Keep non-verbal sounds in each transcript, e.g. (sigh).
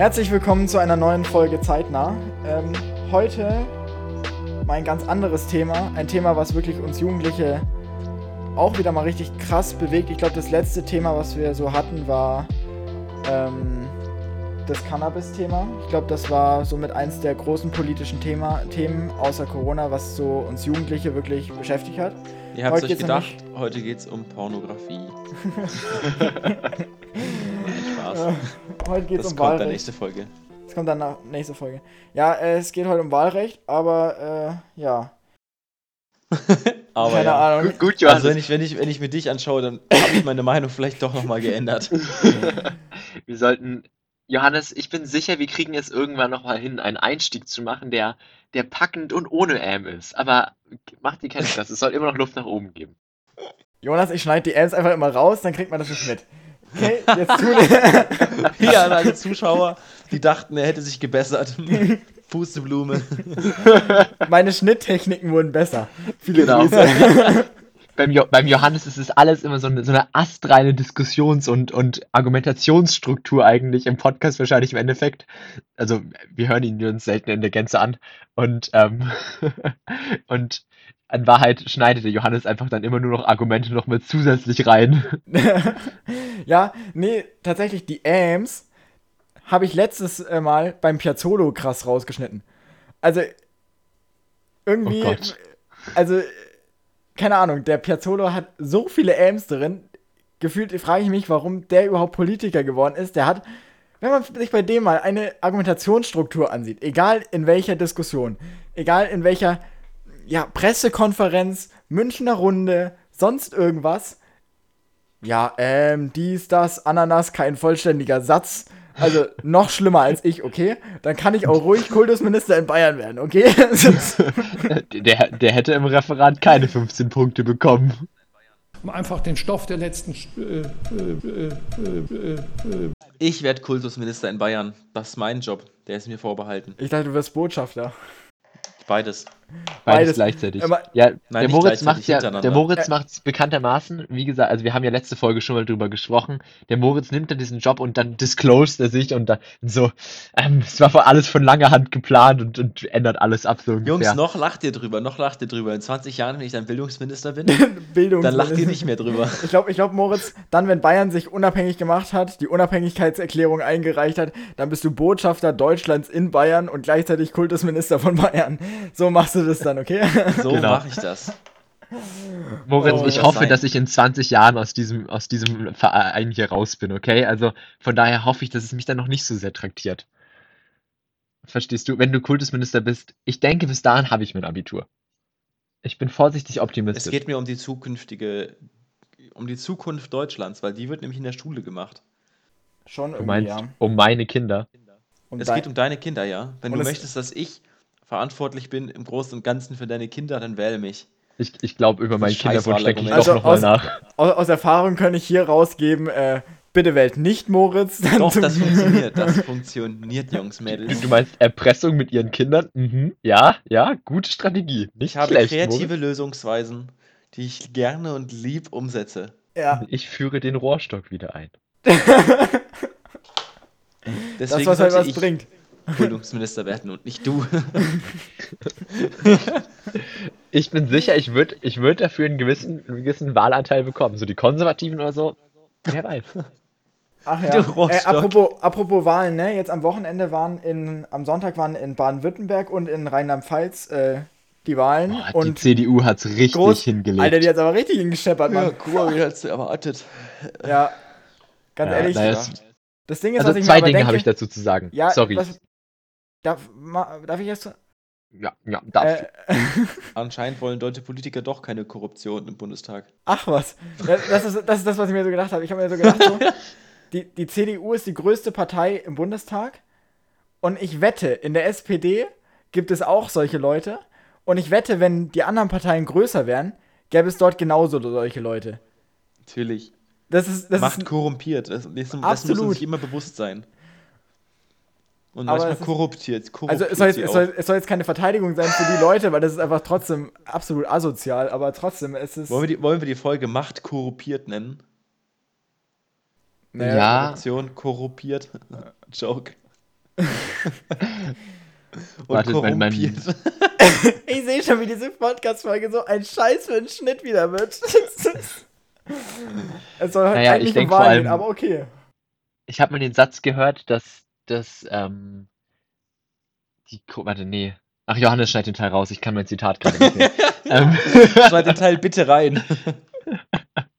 Herzlich willkommen zu einer neuen Folge Zeitnah. Ähm, heute mal ein ganz anderes Thema. Ein Thema, was wirklich uns Jugendliche auch wieder mal richtig krass bewegt. Ich glaube, das letzte Thema, was wir so hatten, war ähm, das Cannabis-Thema. Ich glaube, das war somit eins der großen politischen Thema, Themen außer Corona, was so uns Jugendliche wirklich beschäftigt hat. Ihr habt euch gedacht, heute geht es um Pornografie. (laughs) (laughs) Spaß. heute geht es um kommt Wahlrecht. dann nächste Folge. Das kommt dann nächste Folge. Ja, äh, es geht heute um Wahlrecht, aber äh, ja. (laughs) aber Keine ja. Ahnung. Gut, gut Johannes. Also wenn ich, wenn, ich, wenn ich mir dich anschaue, dann habe ich meine Meinung vielleicht doch nochmal geändert. (laughs) wir sollten Johannes, ich bin sicher, wir kriegen es irgendwann nochmal hin, einen Einstieg zu machen, der, der packend und ohne M ist. Aber mach dir keine Stress, es soll immer noch Luft nach oben geben. Jonas, ich schneide die Ms einfach immer raus, dann kriegt man das nicht mit. Okay, jetzt (laughs) Hier an alle Zuschauer, die dachten, er hätte sich gebessert. (laughs) Pusteblume. Meine Schnitttechniken wurden besser. Viele genau. Grüße. (laughs) beim, jo beim Johannes ist es alles immer so eine, so eine astreine Diskussions- und, und Argumentationsstruktur eigentlich im Podcast wahrscheinlich im Endeffekt. Also wir hören ihn uns selten in der Gänze an. Und, ähm, (laughs) und in Wahrheit schneidet der Johannes einfach dann immer nur noch Argumente noch mit zusätzlich rein. (laughs) ja, nee, tatsächlich die Ams habe ich letztes äh, Mal beim Piazzolo krass rausgeschnitten. Also irgendwie, oh also keine Ahnung, der Piazzolo hat so viele Ams drin. Gefühlt frage ich mich, warum der überhaupt Politiker geworden ist. Der hat, wenn man sich bei dem mal eine Argumentationsstruktur ansieht, egal in welcher Diskussion, egal in welcher ja, Pressekonferenz, Münchner Runde, sonst irgendwas. Ja, ähm, dies, das, Ananas, kein vollständiger Satz. Also noch schlimmer als ich, okay? Dann kann ich auch ruhig Kultusminister in Bayern werden, okay? (laughs) der, der hätte im Referat keine 15 Punkte bekommen. Um einfach den Stoff der letzten. Äh, äh, äh, ich werde Kultusminister in Bayern. Das ist mein Job. Der ist mir vorbehalten. Ich dachte, du wirst Botschafter. Beides. (laughs) Beides, Beides gleichzeitig. Aber, ja, Nein, der Moritz macht ja, der Moritz macht bekanntermaßen, wie gesagt, also wir haben ja letzte Folge schon mal drüber gesprochen. Der Moritz nimmt dann diesen Job und dann disclosed er sich und dann so, ähm, es war alles von langer Hand geplant und, und ändert alles ab so ungefähr. Jungs, noch lacht ihr drüber, noch lacht ihr drüber. In 20 Jahren, wenn ich dann Bildungsminister bin, (laughs) Bildungsminister. dann lacht ihr nicht mehr drüber. Ich glaube, ich glaube, Moritz, dann, wenn Bayern sich unabhängig gemacht hat, die Unabhängigkeitserklärung eingereicht hat, dann bist du Botschafter Deutschlands in Bayern und gleichzeitig Kultusminister von Bayern. So machst du das dann, okay? (laughs) So genau. mache ich das. Moritz, oh, ich hoffe, sein. dass ich in 20 Jahren aus diesem, aus diesem Verein hier raus bin, okay? Also von daher hoffe ich, dass es mich dann noch nicht so sehr traktiert. Verstehst du? Wenn du Kultusminister bist, ich denke, bis dahin habe ich mein Abitur. Ich bin vorsichtig optimistisch. Es geht mir um die zukünftige, um die Zukunft Deutschlands, weil die wird nämlich in der Schule gemacht. Schon irgendwie, du meinst, ja. um meine Kinder. Um es geht um deine Kinder, ja. Wenn du möchtest, dass ich verantwortlich bin im Großen und Ganzen für deine Kinder, dann wähle mich. Ich, ich glaube, über meinen Kinderwunsch denke ich also doch nochmal nach. Aus, aus, Erfahrung kann ich hier rausgeben, äh, bitte wählt nicht Moritz. Doch, das (laughs) funktioniert, das funktioniert, Jungs, Mädels. Du meinst Erpressung mit ihren Kindern? Mhm. Ja, ja, gute Strategie. Nicht ich habe schlecht, kreative Moritz. Lösungsweisen, die ich gerne und lieb umsetze. Ja. Ich führe den Rohrstock wieder ein. Deswegen (laughs) das, was halt was ich, bringt. Bildungsminister werden und nicht du. (laughs) ich bin sicher, ich würde ich würd dafür einen gewissen, einen gewissen Wahlanteil bekommen. So die Konservativen oder so. Wer weiß. Ach ja. Äh, apropos, apropos Wahlen, ne? Jetzt am Wochenende waren in, am Sonntag waren in Baden-Württemberg und in Rheinland-Pfalz äh, die Wahlen. Boah, und die CDU hat es richtig groß, hingelegt. Alter, die hat es aber richtig hingescheppert, Mann. Ja, guck mal, wie hat's erwartet. Ja, ganz ja, ehrlich. Das Ding ist, also was ich zwei Dinge habe ich dazu zu sagen. Ja, Sorry. Was, Darf, darf ich erst. Ja, ja, darf. Äh, (laughs) Anscheinend wollen deutsche Politiker doch keine Korruption im Bundestag. Ach was. Das ist das, ist das was ich mir so gedacht habe. Ich habe mir so gedacht, so, (laughs) die, die CDU ist die größte Partei im Bundestag. Und ich wette, in der SPD gibt es auch solche Leute. Und ich wette, wenn die anderen Parteien größer wären, gäbe es dort genauso solche Leute. Natürlich. Das ist, das Macht ist korrumpiert. Das, das, das muss man sich immer bewusst sein. Und aber manchmal korruptiert. Also es soll, jetzt, es, soll, es soll, jetzt, keine Verteidigung sein für die Leute, weil das ist einfach trotzdem absolut asozial, aber trotzdem ist es. Wollen wir die, wollen wir die Folge Macht korruptiert nennen? Naja. Korruption korruptiert. (laughs) Joke. (laughs) Warte, mein, mein (laughs) ich sehe schon, wie diese Podcast-Folge so ein Scheiß für einen Schnitt wieder wird. es soll halt naja, eigentlich um Wahl gehen, aber okay. Ich habe mal den Satz gehört, dass das, ähm, die, warte, nee. Ach, Johannes schneid den Teil raus, ich kann mein Zitat gerade nicht mehr. (laughs) ähm. (laughs) Schneid den Teil bitte rein.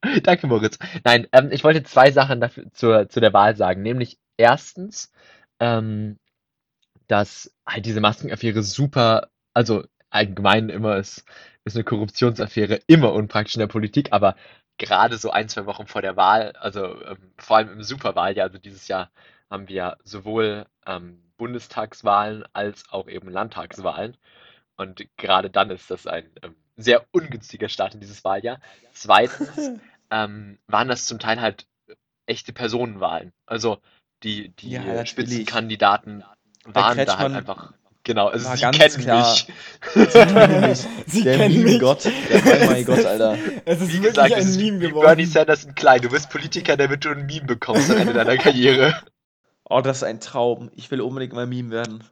(laughs) Danke, Moritz. Nein, ähm, ich wollte zwei Sachen dafür, zur, zu der Wahl sagen. Nämlich erstens, ähm, dass halt diese Maskenaffäre super, also allgemein immer ist, ist eine Korruptionsaffäre immer unpraktisch in der Politik, aber gerade so ein, zwei Wochen vor der Wahl, also ähm, vor allem im Superwahljahr, also dieses Jahr haben wir sowohl ähm, Bundestagswahlen als auch eben Landtagswahlen. Und gerade dann ist das ein ähm, sehr ungünstiger Start in dieses Wahljahr. Zweitens (laughs) ähm, waren das zum Teil halt echte Personenwahlen. Also die, die ja, Spitzenkandidaten waren da halt einfach. Genau, also sie kennen klar. mich. Sie kennen mich. (laughs) Sie der kennen mich. Gott. Der (laughs) mein Gott, Alter. Es ist Wie gesagt, ein Meme geworden. Bernie Sanders in klein. Du bist Politiker, damit du ein Meme bekommst am Ende deiner Karriere. Oh, das ist ein Traum. Ich will unbedingt mal Meme werden.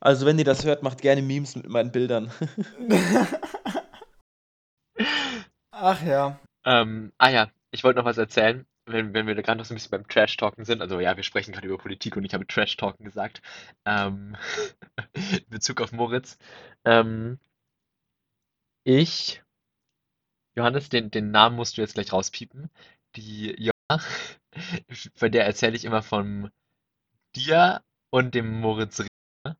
Also, wenn ihr das hört, macht gerne Memes mit meinen Bildern. (laughs) Ach ja. Ähm, ah ja, ich wollte noch was erzählen wenn, wenn wir gerade noch so ein bisschen beim Trash-Talken sind, also ja, wir sprechen gerade über Politik und ich habe Trash-Talken gesagt, ähm, (laughs) in Bezug auf Moritz. Ähm, ich, Johannes, den, den Namen musst du jetzt gleich rauspiepen. Die (laughs) bei der erzähle ich immer von dir und dem Moritz Rieger.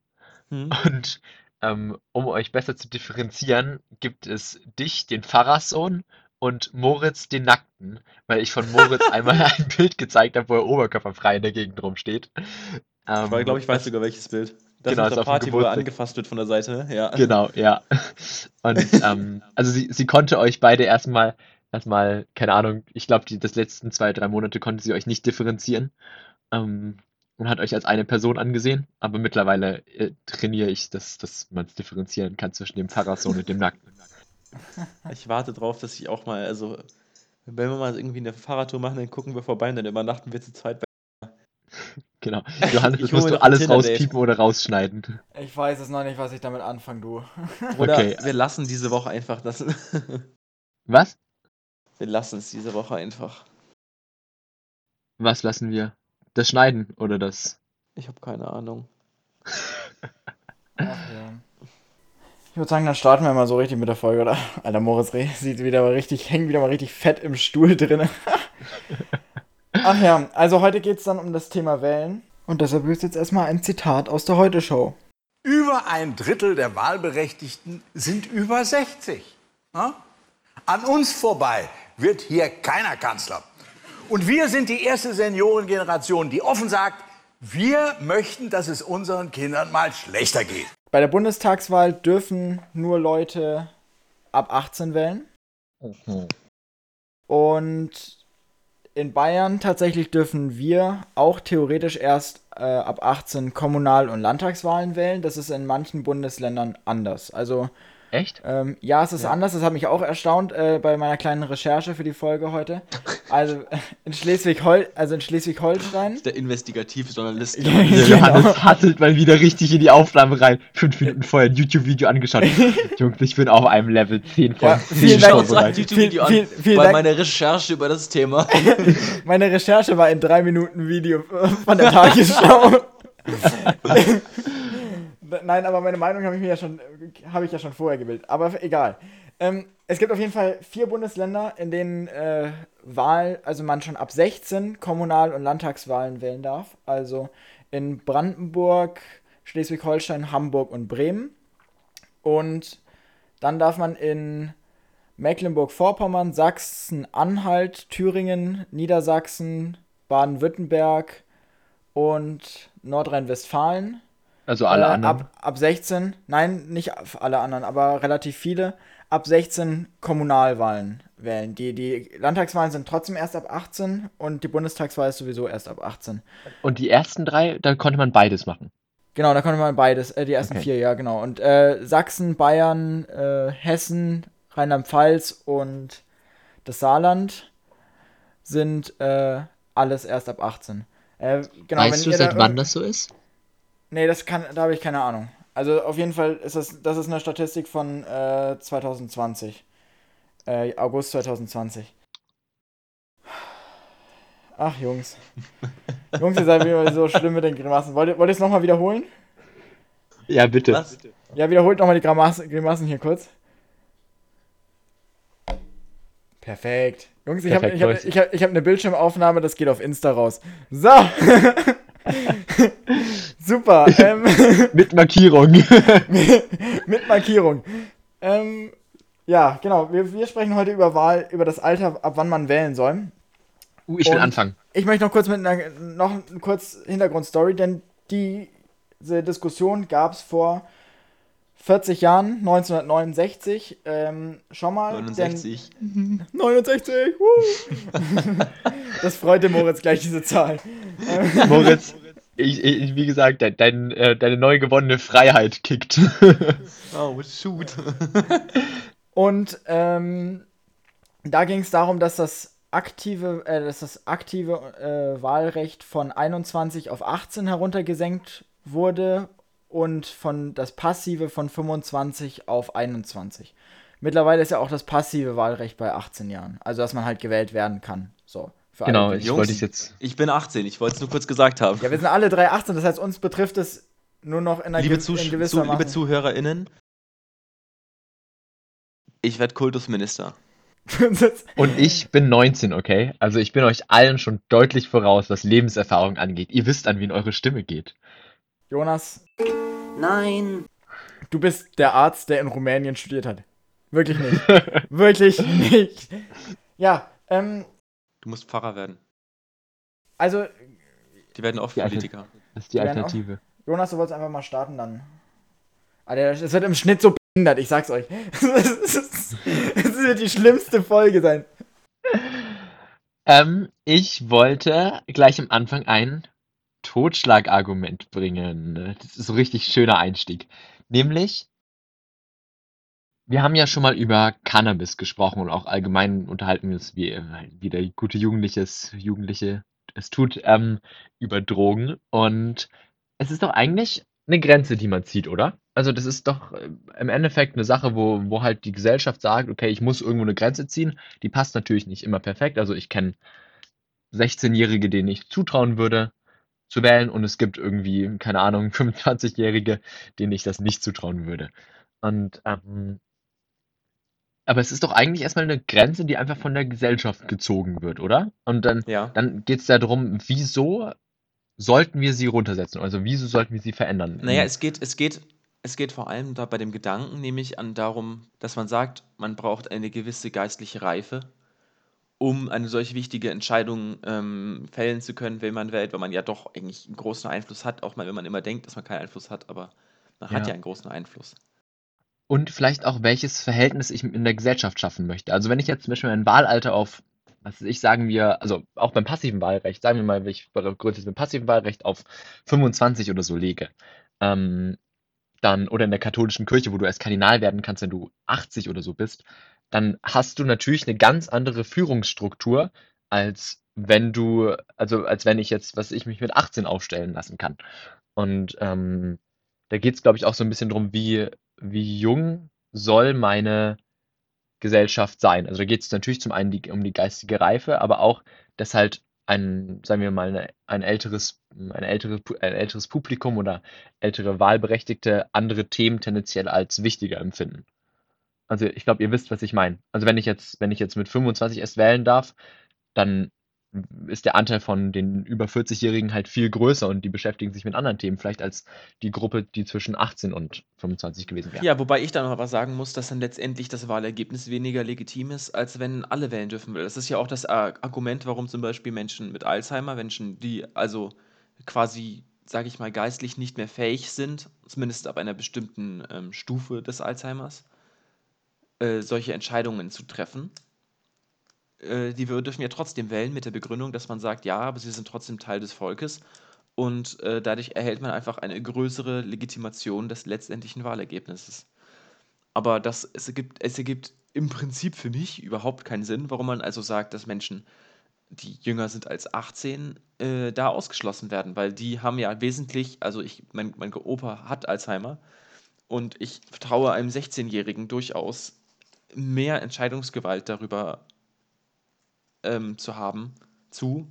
Hm. Und ähm, um euch besser zu differenzieren, gibt es dich, den Pfarrerssohn, und Moritz den Nackten, weil ich von Moritz (laughs) einmal ein Bild gezeigt habe, wo er oberkörperfrei in der Gegend rumsteht. Ähm, ich glaube, ich weiß sogar welches Bild. Das genau, ist der Party, wo er angefasst wird von der Seite, ja. Genau, ja. Und ähm, (laughs) also sie, sie konnte euch beide erstmal, erstmal, keine Ahnung, ich glaube, die das letzten zwei, drei Monate konnte sie euch nicht differenzieren. Ähm, und hat euch als eine Person angesehen, aber mittlerweile äh, trainiere ich, dass, dass man es differenzieren kann zwischen dem Pfarrersohn und dem Nackten. (laughs) Ich warte drauf, dass ich auch mal, also, wenn wir mal irgendwie eine Fahrradtour machen, dann gucken wir vorbei und dann übernachten wir zu zweit bei. (laughs) Genau. Johannes, (laughs) das musst du alles rauspiepen oder rausschneiden. Ich weiß es noch nicht, was ich damit anfange, du. Oder okay. wir lassen diese Woche einfach das. Was? Wir lassen es diese Woche einfach. Was lassen wir? Das Schneiden oder das? Ich habe keine Ahnung. Ach ja. Ich würde sagen, dann starten wir mal so richtig mit der Folge, oder? Alter, Moritz Reh sieht wieder mal richtig, hängt wieder mal richtig fett im Stuhl drin. (laughs) Ach ja, also heute geht es dann um das Thema Wählen. Und deshalb ist jetzt erstmal ein Zitat aus der Heute-Show. Über ein Drittel der Wahlberechtigten sind über 60. Na? An uns vorbei wird hier keiner Kanzler. Und wir sind die erste Seniorengeneration, die offen sagt, wir möchten, dass es unseren Kindern mal schlechter geht. Bei der Bundestagswahl dürfen nur Leute ab 18 wählen. Mhm. Und in Bayern tatsächlich dürfen wir auch theoretisch erst äh, ab 18 Kommunal- und Landtagswahlen wählen. Das ist in manchen Bundesländern anders. Also Echt? Ähm, ja, es ist ja. anders. Das hat mich auch erstaunt äh, bei meiner kleinen Recherche für die Folge heute. Also (laughs) in Schleswig-Holstein, also in Schleswig-Holstein. Der Investigativjournalist. (laughs) ja, genau. Johannes hasselt mal wieder richtig in die Aufnahme rein. Fünf Minuten vorher ein YouTube-Video angeschaut. (laughs) Jungs, ich bin auf einem Level 10 von ja, 10 vielen Dank. YouTube-Video viel, viel, viel, bei meiner Recherche über das Thema. Meine Recherche war ein 3 Minuten Video von der Tagesschau. Nein, aber meine Meinung habe ich mir ja schon, habe ich ja schon vorher gebildet. Aber egal. Ähm, es gibt auf jeden Fall vier Bundesländer, in denen äh, Wahl, also man schon ab 16 Kommunal- und Landtagswahlen wählen darf. Also in Brandenburg, Schleswig-Holstein, Hamburg und Bremen. Und dann darf man in Mecklenburg-Vorpommern, Sachsen, Anhalt, Thüringen, Niedersachsen, Baden-Württemberg und Nordrhein-Westfalen also alle äh, anderen? Ab, ab 16, nein, nicht alle anderen, aber relativ viele, ab 16 Kommunalwahlen wählen. Die, die Landtagswahlen sind trotzdem erst ab 18 und die Bundestagswahl ist sowieso erst ab 18. Und die ersten drei, da konnte man beides machen? Genau, da konnte man beides, äh, die ersten okay. vier, ja, genau. Und äh, Sachsen, Bayern, äh, Hessen, Rheinland-Pfalz und das Saarland sind äh, alles erst ab 18. Äh, genau, weißt du, seit wann das so ist? Nee, das kann, da habe ich keine Ahnung. Also auf jeden Fall ist das, das ist eine Statistik von äh, 2020. Äh, August 2020. Ach, Jungs. (laughs) Jungs, ihr seid wieder so schlimm mit den Grimassen. Wollt ihr, wollt ihr es nochmal wiederholen? Ja, bitte. Was? Ja, wiederholt nochmal die Grimassen, Grimassen hier kurz. Perfekt. Jungs, ich habe ich hab, ich hab, ich hab eine Bildschirmaufnahme, das geht auf Insta raus. So. (laughs) (laughs) (laughs) Super. Ähm, (laughs) Mit Markierung. (laughs) mit Markierung. Ähm, ja, genau. Wir, wir sprechen heute über Wahl, über das Alter, ab wann man wählen soll. Uh, ich will Und- anfangen. Ich möchte noch kurz mit einer noch kurz Hintergrundstory, denn diese Diskussion gab es vor 40 Jahren, 1969, ähm, schon mal. 69. Denn 69, wuh. Das freut den Moritz gleich, diese Zahl. Moritz, ich, ich, wie gesagt, dein, dein, äh, deine neu gewonnene Freiheit kickt. (laughs) Oh, shoot. (laughs) Und ähm, da ging es darum, dass das aktive, äh, dass das aktive äh, Wahlrecht von 21 auf 18 heruntergesenkt wurde und von das passive von 25 auf 21. Mittlerweile ist ja auch das passive Wahlrecht bei 18 Jahren, also dass man halt gewählt werden kann. So. Für genau, alle, ich Jungs. wollte es jetzt. Ich bin 18, ich wollte es nur kurz gesagt haben. Ja, wir sind alle drei 18, das heißt, uns betrifft es nur noch in einer liebe, gew- in zu, gewisser liebe. ZuhörerInnen, ich werde Kultusminister. (laughs) Und ich bin 19, okay? Also ich bin euch allen schon deutlich voraus, was Lebenserfahrung angeht. Ihr wisst, an wen eure Stimme geht. Jonas, Nein. du bist der Arzt, der in Rumänien studiert hat. Wirklich nicht. (laughs) Wirklich nicht. Ja, ähm, Du musst Pfarrer werden. also, Die werden oft Die Politiker. Das ist die Die Alternative. Jonas, du wolltest einfach mal starten dann. Alter, es wird im Schnitt so behindert, ich sag's euch. (laughs) Es wird die schlimmste Folge sein. Ähm, ich wollte gleich am Anfang ein Totschlagargument bringen. Das ist so ein richtig schöner Einstieg. Nämlich, wir haben ja schon mal über Cannabis gesprochen und auch allgemein unterhalten wir uns, wie, wie der gute Jugendliches, Jugendliche es tut, ähm, über Drogen. Und es ist doch eigentlich eine Grenze, die man zieht, oder? Also das ist doch äh, im Endeffekt eine Sache, wo, wo halt die Gesellschaft sagt, okay, ich muss irgendwo eine Grenze ziehen. Die passt natürlich nicht immer perfekt. Also ich kenne 16-Jährige, denen ich zutrauen würde zu wählen und es gibt irgendwie, keine Ahnung, (laughs) 25-Jährige, denen ich das nicht zutrauen würde. Und ähm, aber es ist doch eigentlich erstmal eine Grenze, die einfach von der Gesellschaft gezogen wird, oder? Und dann, Ja. dann geht es darum, wieso sollten wir sie runtersetzen? Also wieso sollten wir sie verändern? Naja, es geht, es geht, es geht vor allem da bei dem Gedanken, nämlich an darum, dass man sagt, man braucht eine gewisse geistliche Reife, um eine solch wichtige Entscheidung ähm, fällen zu können, wenn man wählt, weil man ja doch eigentlich einen großen Einfluss hat, auch mal wenn man immer denkt, dass man keinen Einfluss hat, aber man hat Ja. ja einen großen Einfluss. Und vielleicht auch, welches Verhältnis ich in der Gesellschaft schaffen möchte. Also wenn ich jetzt zum Beispiel mein Wahlalter auf, was weiß ich, sagen wir, also auch beim passiven Wahlrecht, sagen wir mal, ich jetzt mit passiven Wahlrecht auf 25 oder so lege, ähm, dann, oder in der katholischen Kirche, wo du erst Kardinal werden kannst, wenn du 80 oder so bist, dann hast du natürlich eine ganz andere Führungsstruktur, als wenn du, also als wenn ich jetzt, was ich mich mit 18 aufstellen lassen kann. Und ähm, da geht es, glaube ich, auch so ein bisschen drum, wie, wie jung soll meine Gesellschaft sein. Also da geht es natürlich zum einen die, um die geistige Reife, aber auch, dass halt ein, sagen wir mal, eine, ein älteres, ein älteres, ein älteres Publikum oder ältere Wahlberechtigte andere Themen tendenziell als wichtiger empfinden. Also ich glaube, ihr wisst, was ich meine. Also wenn ich jetzt, wenn ich jetzt mit 25 erst wählen darf, dann ist der Anteil von den über 40-Jährigen halt viel größer und die beschäftigen sich mit anderen Themen, vielleicht als die Gruppe, die zwischen 18 und 25 gewesen wäre. Ja, wobei ich dann aber sagen muss, dass dann letztendlich das Wahlergebnis weniger legitim ist, als wenn alle wählen dürfen. Das ist ja auch das Ar- Argument, warum zum Beispiel Menschen mit Alzheimer, Menschen, die also quasi, sage ich mal, geistlich nicht mehr fähig sind, zumindest ab einer bestimmten ähm, Stufe des Alzheimers, äh, solche Entscheidungen zu treffen. Äh, die dürfen ja trotzdem wählen mit der Begründung, dass man sagt, ja, aber sie sind trotzdem Teil des Volkes und äh, dadurch erhält man einfach eine größere Legitimation des letztendlichen Wahlergebnisses. Aber das, es, ergibt, es ergibt im Prinzip für mich überhaupt keinen Sinn, warum man also sagt, dass Menschen die jünger sind als 18, äh, da ausgeschlossen werden, weil die haben ja wesentlich, also ich, mein, mein Opa hat Alzheimer und ich vertraue einem 16-Jährigen durchaus mehr Entscheidungsgewalt darüber ähm, zu haben, zu,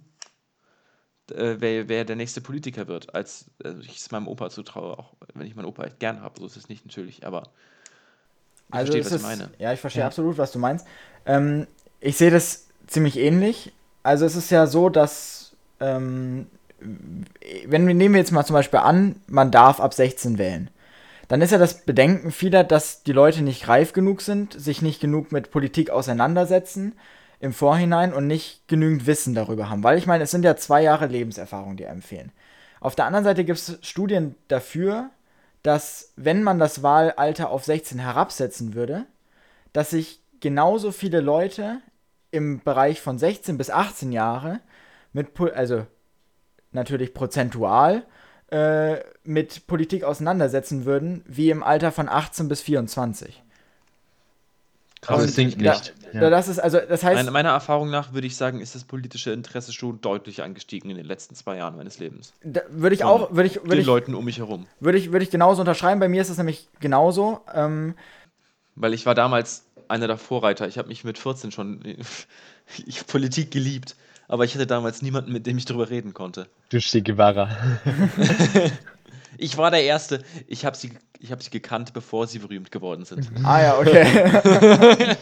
äh, wer, wer der nächste Politiker wird, als also ich es meinem Opa zutraue, auch wenn ich meinen Opa echt gern habe, so ist es nicht natürlich, aber ich also verstehe, was ist, ich meine. Ja, ich verstehe ja. absolut, was du meinst. Ähm, ich sehe das ziemlich ähnlich. Also es ist ja so, dass ähm, wenn wir nehmen wir jetzt mal zum Beispiel an, man darf ab 16 wählen, dann ist ja das Bedenken vieler, dass die Leute nicht reif genug sind, sich nicht genug mit Politik auseinandersetzen im Vorhinein und nicht genügend Wissen darüber haben. Weil ich meine, es sind ja zwei Jahre Lebenserfahrung, die empfehlen. Auf der anderen Seite gibt es Studien dafür, dass wenn man das Wahlalter auf 16 herabsetzen würde, dass sich genauso viele Leute im Bereich von 16 bis 18 Jahre mit, also natürlich prozentual, äh, mit Politik auseinandersetzen würden, wie im Alter von 18 bis 24. Aber es sinkt nicht. Ja. Das ist also, das heißt. Meine, meiner Erfahrung nach würde ich sagen, ist das politische Interesse schon deutlich angestiegen in den letzten zwei Jahren meines Lebens. Da, würde ich Von auch, würde ich, würde den ich, Leuten um mich herum. Würde ich, würde ich genauso unterschreiben. Bei mir ist es nämlich genauso. Ähm, Weil ich war damals einer der Vorreiter. Ich habe mich mit 14 schon (laughs) ich Politik geliebt, aber ich hatte damals niemanden, mit dem ich darüber reden konnte. Du Che Guevara. (laughs) ich war der Erste. Ich habe sie ich habe sie gekannt, bevor sie berühmt geworden sind. Ah ja, okay. (laughs)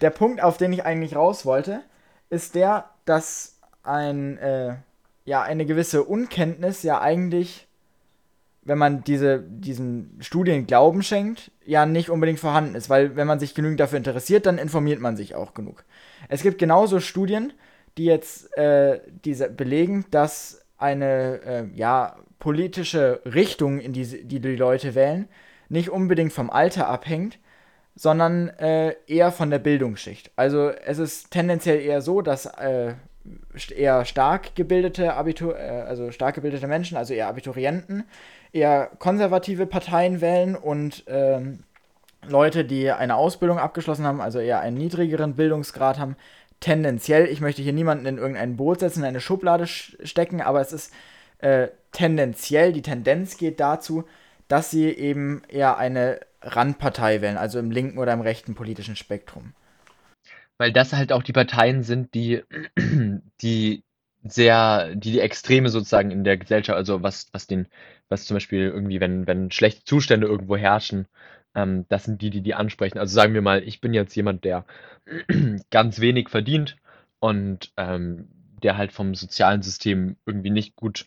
der Punkt, auf den ich eigentlich raus wollte, ist der, dass ein, äh, ja, eine gewisse Unkenntnis ja eigentlich, wenn man diese, diesen Studien Glauben schenkt, ja nicht unbedingt vorhanden ist, weil wenn man sich genügend dafür interessiert, dann informiert man sich auch genug. Es gibt genauso Studien, die jetzt äh, diese belegen, dass eine äh, ja, politische Richtung, in die, die die Leute wählen, nicht unbedingt vom Alter abhängt, sondern äh, eher von der Bildungsschicht. Also es ist tendenziell eher so, dass äh, eher stark gebildete Abitur, äh, also stark gebildete Menschen, also eher Abiturienten, eher konservative Parteien wählen und ähm, Leute, die eine Ausbildung abgeschlossen haben, also eher einen niedrigeren Bildungsgrad haben, tendenziell, ich möchte hier niemanden in irgendein Boot setzen, in eine Schublade stecken, aber es ist äh, tendenziell, die Tendenz geht dazu, dass sie eben eher eine Randpartei wählen, also im linken oder im rechten politischen Spektrum. Weil das halt auch die Parteien sind, die, (clears throat) die sehr, die die Extreme sozusagen in der Gesellschaft, also was, was den, was zum Beispiel irgendwie, wenn, wenn schlechte Zustände irgendwo herrschen, ähm, das sind die, die die ansprechen. Also sagen wir mal, ich bin jetzt jemand, der (clears throat) ganz wenig verdient und ähm, der halt vom sozialen System irgendwie nicht gut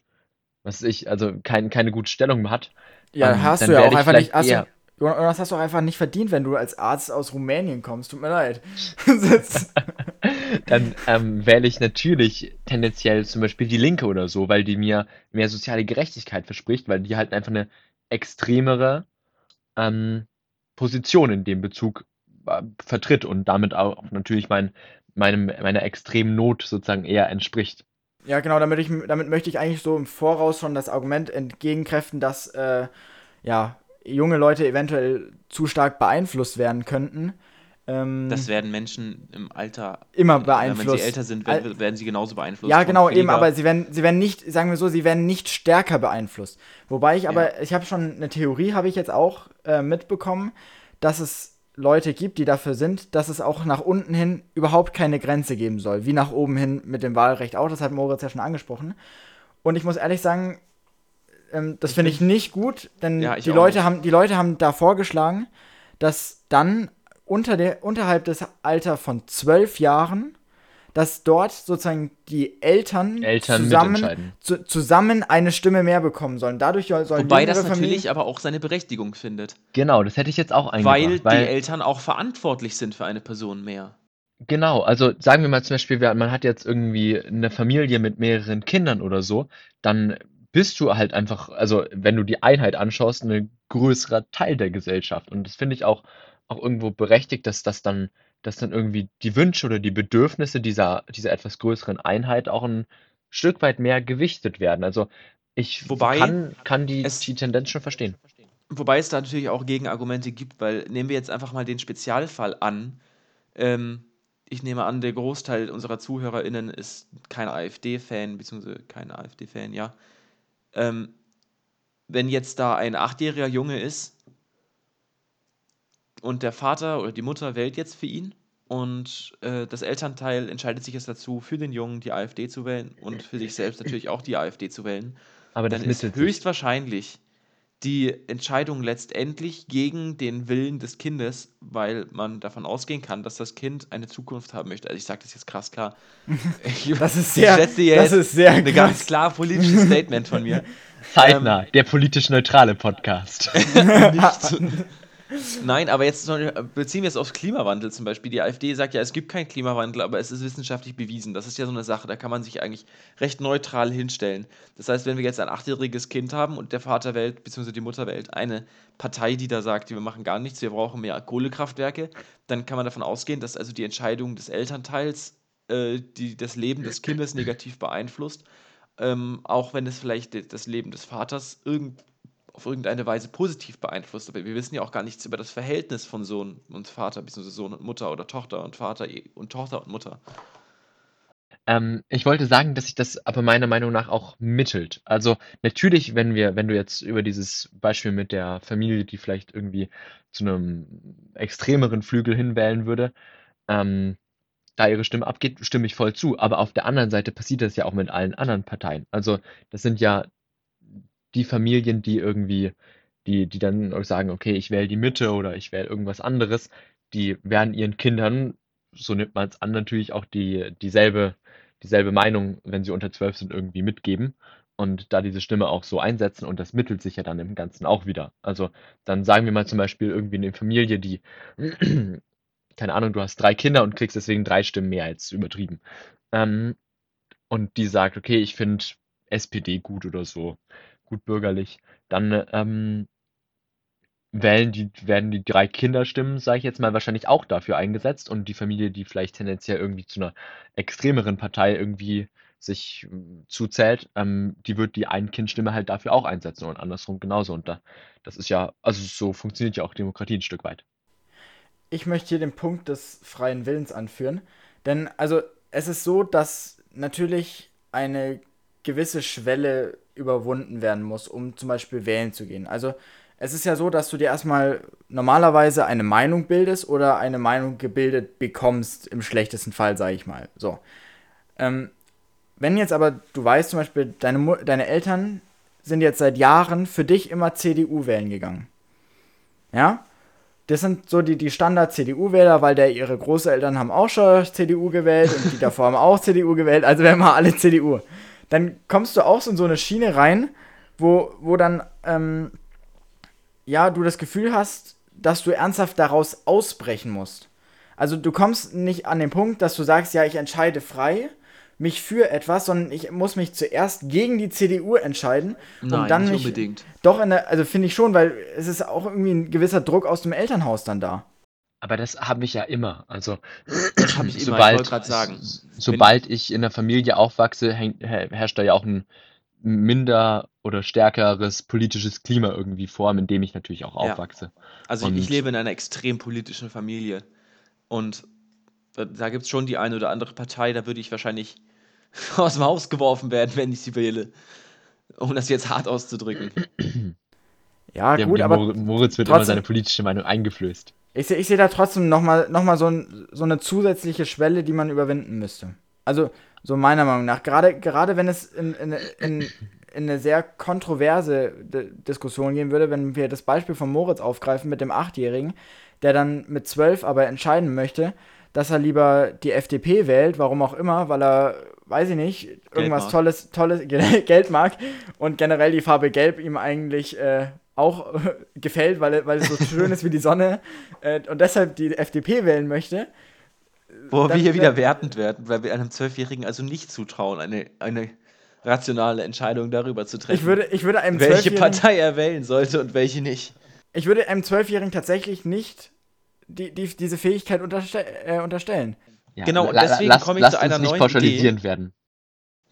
was ich, also kein, keine gute Stellung hat. Ja, ähm, hast du ja auch einfach nicht. Hast du, Jonas, hast du auch einfach nicht verdient, wenn du als Arzt aus Rumänien kommst. Tut mir leid. (laughs) Dann ähm, wähle ich natürlich tendenziell zum Beispiel die Linke oder so, weil die mir mehr soziale Gerechtigkeit verspricht, weil die halt einfach eine extremere ähm, Position in dem Bezug äh, vertritt und damit auch natürlich mein, meinem, meiner extremen Not sozusagen eher entspricht. Ja, genau, damit, ich, damit möchte ich eigentlich so im Voraus schon das Argument entgegenkräften, dass äh, ja, junge Leute eventuell zu stark beeinflusst werden könnten. Ähm, das werden Menschen im Alter immer beeinflusst. Wenn sie älter sind, werden, werden sie genauso beeinflusst. Ja, genau, eben, aber sie werden, sie werden nicht, sagen wir so, sie werden nicht stärker beeinflusst. Wobei ich aber, ja. ich habe schon eine Theorie, habe ich jetzt auch äh, mitbekommen, dass es Leute gibt, die dafür sind, dass es auch nach unten hin überhaupt keine Grenze geben soll. Wie nach oben hin mit dem Wahlrecht auch. Das hat Moritz ja schon angesprochen. Und ich muss ehrlich sagen, ähm, das finde ich nicht gut, denn ja, die, Leute haben, die Leute haben da vorgeschlagen, dass dann unter der, unterhalb des Alters von zwölf Jahren dass dort sozusagen die Eltern, Eltern zusammen, zu, zusammen eine Stimme mehr bekommen sollen. Dadurch sollen Wobei das natürlich Familien aber auch seine Berechtigung findet. Genau, das hätte ich jetzt auch eingebracht. Weil, weil die Eltern auch verantwortlich sind für eine Person mehr. Genau, also sagen wir mal zum Beispiel, man hat jetzt irgendwie eine Familie mit mehreren Kindern oder so, dann bist du halt einfach, also wenn du die Einheit anschaust, ein größerer Teil der Gesellschaft. Und das finde ich auch, auch irgendwo berechtigt, dass das dann dass dann irgendwie die Wünsche oder die Bedürfnisse dieser, dieser etwas größeren Einheit auch ein Stück weit mehr gewichtet werden. Also ich Wobei kann, kann die, es, die Tendenz schon verstehen. Wobei es da natürlich auch Gegenargumente gibt, weil nehmen wir jetzt einfach mal den Spezialfall an. Ähm, ich nehme an, der Großteil unserer ZuhörerInnen ist kein AfD-Fan, beziehungsweise kein AfD-Fan, ja. Ähm, wenn jetzt da ein achtjähriger Junge ist und der Vater oder die Mutter wählt jetzt für ihn und äh, das Elternteil entscheidet sich jetzt dazu, für den Jungen die AfD zu wählen und für sich selbst natürlich auch die AfD zu wählen, Aber das dann ist höchstwahrscheinlich die Entscheidung letztendlich gegen den Willen des Kindes, weil man davon ausgehen kann, dass das Kind eine Zukunft haben möchte. Also ich sage das jetzt krass klar. (laughs) Ich, Das ist sehr- setze hier das jetzt ist sehr eine krass. ganz klar politisches Statement von mir. (laughs) Zeitnah, der politisch neutrale Podcast. (laughs) Nicht Nein, aber jetzt beziehen wir es aufs Klimawandel zum Beispiel. Die AfD sagt ja, es gibt keinen Klimawandel, aber es ist wissenschaftlich bewiesen. Das ist ja so eine Sache, da kann man sich eigentlich recht neutral hinstellen. Das heißt, wenn wir jetzt ein achtjähriges Kind haben und der Vater wählt, beziehungsweise die Mutter wählt eine Partei, die da sagt, wir machen gar nichts, wir brauchen mehr Kohlekraftwerke, dann kann man davon ausgehen, dass also die Entscheidung des Elternteils äh, die das Leben des Kindes negativ beeinflusst. Ähm, auch wenn es vielleicht das Leben des Vaters irgend, auf irgendeine Weise positiv beeinflusst. Aber wir wissen ja auch gar nichts über das Verhältnis von Sohn und Vater, beziehungsweise Sohn und Mutter oder Tochter und Vater eh- und Tochter und Mutter. Ähm, ich wollte sagen, dass sich das aber meiner Meinung nach auch mittelt. Also natürlich, wenn wir, wenn du jetzt über dieses Beispiel mit der Familie, die vielleicht irgendwie zu einem extremeren Flügel hinwählen würde, ähm, da ihre Stimme abgeht, stimme ich voll zu. Aber auf der anderen Seite passiert das ja auch mit allen anderen Parteien. Also das sind ja die Familien, die irgendwie, die, die dann sagen, okay, ich wähle die Mitte oder ich wähle irgendwas anderes, die werden ihren Kindern, so nimmt man es an, natürlich auch die, dieselbe, dieselbe Meinung, wenn sie unter zwölf sind, irgendwie mitgeben und da diese Stimme auch so einsetzen und das mittelt sich ja dann im Ganzen auch wieder. Also dann sagen wir mal zum Beispiel irgendwie eine Familie, die, (clears throat) keine Ahnung, du hast drei Kinder und kriegst deswegen drei Stimmen mehr, jetzt übertrieben. Ähm, und die sagt, okay, ich finde SPD gut oder so, gut bürgerlich, dann ähm, wählen die, werden die drei Kinderstimmen, sage ich jetzt mal, wahrscheinlich auch dafür eingesetzt und die Familie, die vielleicht tendenziell irgendwie zu einer extremeren Partei irgendwie sich mm, zuzählt, ähm, die wird die Ein-Kind-Stimme halt dafür auch einsetzen und andersrum genauso. Und da, das ist ja, also so funktioniert ja auch Demokratie ein Stück weit. ich möchte hier den Punkt des freien Willens anführen. Denn also es ist so, dass natürlich eine gewisse Schwelle überwunden werden muss, um zum Beispiel wählen zu gehen. Also es ist ja so, dass du dir erstmal normalerweise eine Meinung bildest oder eine Meinung gebildet bekommst, im schlechtesten Fall, sage ich mal. So. Ähm, wenn jetzt aber, du weißt zum Beispiel, deine, deine Eltern sind jetzt seit Jahren für dich immer CDU wählen gegangen. Ja? Das sind so die, die Standard-CDU-Wähler, weil der ihre Großeltern haben auch schon CDU gewählt und die davor haben auch CDU gewählt, also wir alle CDU. Dann kommst du auch so in so eine Schiene rein, wo, wo dann, ähm, ja, du das Gefühl hast, dass du ernsthaft daraus ausbrechen musst. Also du kommst nicht an den Punkt, dass du sagst, ja, ich entscheide frei, mich für etwas, sondern ich muss mich zuerst gegen die CDU entscheiden, Nein, dann nicht mich unbedingt. doch in der, also finde ich schon, weil es ist auch irgendwie ein gewisser Druck aus dem Elternhaus dann da. Aber das habe ich ja immer. Also (clears throat) Das habe ich immer, ich sobald, wollte gerade sagen. sobald ich in der Familie aufwachse, herrscht da ja auch ein minder oder stärkeres politisches Klima irgendwie vor, in dem ich natürlich auch Ja. aufwachse. Also ich, ich Und- lebe in einer extrem politischen Familie. Und da, da gibt es schon die eine oder andere Partei, da würde ich wahrscheinlich (laughs) aus dem Haus geworfen werden, wenn ich sie wähle. Um das jetzt hart auszudrücken. (clears throat) Ja, Dem- gut, aber Mor- Moritz wird immer trotzdem- seine politische Meinung eingeflößt. Ich sehe ich seh da trotzdem nochmal noch mal so, ein, so eine zusätzliche Schwelle, die man überwinden müsste. Also, so meiner Meinung nach. Gerade, gerade wenn es in, in, in, in eine sehr kontroverse D Diskussion gehen würde, wenn wir das Beispiel von Moritz aufgreifen mit dem Achtjährigen, der dann mit zwölf aber entscheiden möchte, dass er lieber die FDP wählt, warum auch immer, weil er, weiß ich nicht, irgendwas mag. tolles, tolles (laughs) Geld mag und generell die Farbe Gelb ihm eigentlich äh, auch gefällt, weil, weil es so schön ist wie die Sonne äh, und deshalb die FDP wählen möchte. Wo Dann wir hier wieder wertend werden, weil wir einem Zwölfjährigen also nicht zutrauen, eine, eine rationale Entscheidung darüber zu treffen. Ich würde, ich würde einem welche Partei er wählen sollte und welche nicht. Ich würde einem Zwölfjährigen tatsächlich nicht die, die, diese Fähigkeit unterste äh, unterstellen. Ja, Genau, und deswegen komme ich lasst zu einer uns nicht neuen pauschalisierend werden.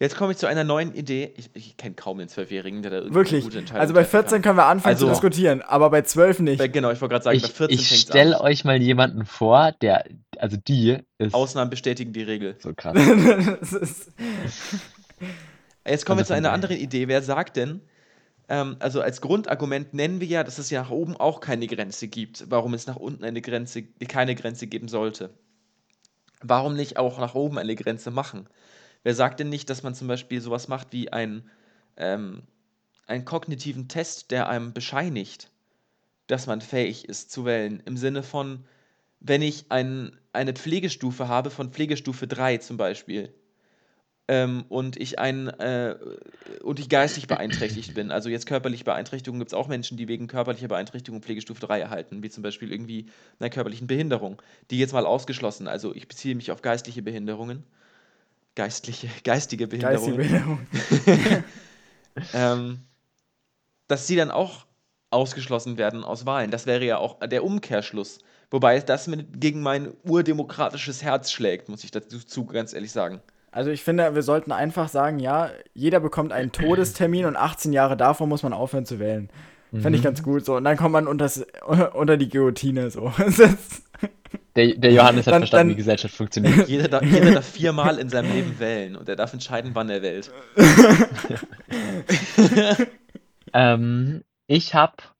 Jetzt komme ich zu einer neuen Idee. Ich, ich kenne kaum den Zwölfjährigen, der da irgendwie Wirklich. gute Entscheidung Also bei treffen 14 kann. können wir anfangen Also- zu diskutieren, aber bei 12 nicht. Bei, genau, ich wollte gerade sagen, bei Ich, 14 ich stelle euch mal jemanden vor, der also die ist Ausnahmen bestätigen die Regel. so krass. (laughs) Jetzt kommen wir Also zu einer anderen Idee. Wer sagt denn, ähm, also als Grundargument nennen wir ja, dass es ja nach oben auch keine Grenze gibt, warum es nach unten eine Grenze, keine Grenze geben sollte. Warum nicht auch nach oben eine Grenze machen? Wer sagt denn nicht, dass man zum Beispiel sowas macht wie ein, ähm, einen kognitiven Test, der einem bescheinigt, dass man fähig ist zu wählen? Im Sinne von, wenn ich ein, eine Pflegestufe habe, von Pflegestufe 3 zum Beispiel, ähm, und ich ein äh, und ich geistig beeinträchtigt bin. Also jetzt körperliche Beeinträchtigung gibt es auch Menschen, die wegen körperlicher Beeinträchtigung Pflegestufe 3 erhalten, wie zum Beispiel irgendwie einer körperlichen Behinderung. Die jetzt mal ausgeschlossen. Also ich beziehe mich auf geistliche Behinderungen. Geistliche, geistige geistige Behinderungen. Behinderung. (laughs) (laughs) ähm, dass sie dann auch ausgeschlossen werden aus Wahlen. Das wäre ja auch der Umkehrschluss. Wobei das mit, gegen mein urdemokratisches Herz schlägt, muss ich dazu ganz ehrlich sagen. Also ich finde, wir sollten einfach sagen, ja, jeder bekommt einen (clears throat) Todestermin und 18 Jahre davor muss man aufhören zu wählen. Fände Mhm. ich ganz gut so. Und dann kommt man unters, (laughs) unter die Guillotine so. (laughs) Ist- Der, der Johannes hat Dann- verstanden, dann- wie Gesellschaft funktioniert. (laughs) Jeder, darf- jeder darf viermal in seinem Leben wählen und er darf entscheiden, wann er wählt. Ähm, ich hab,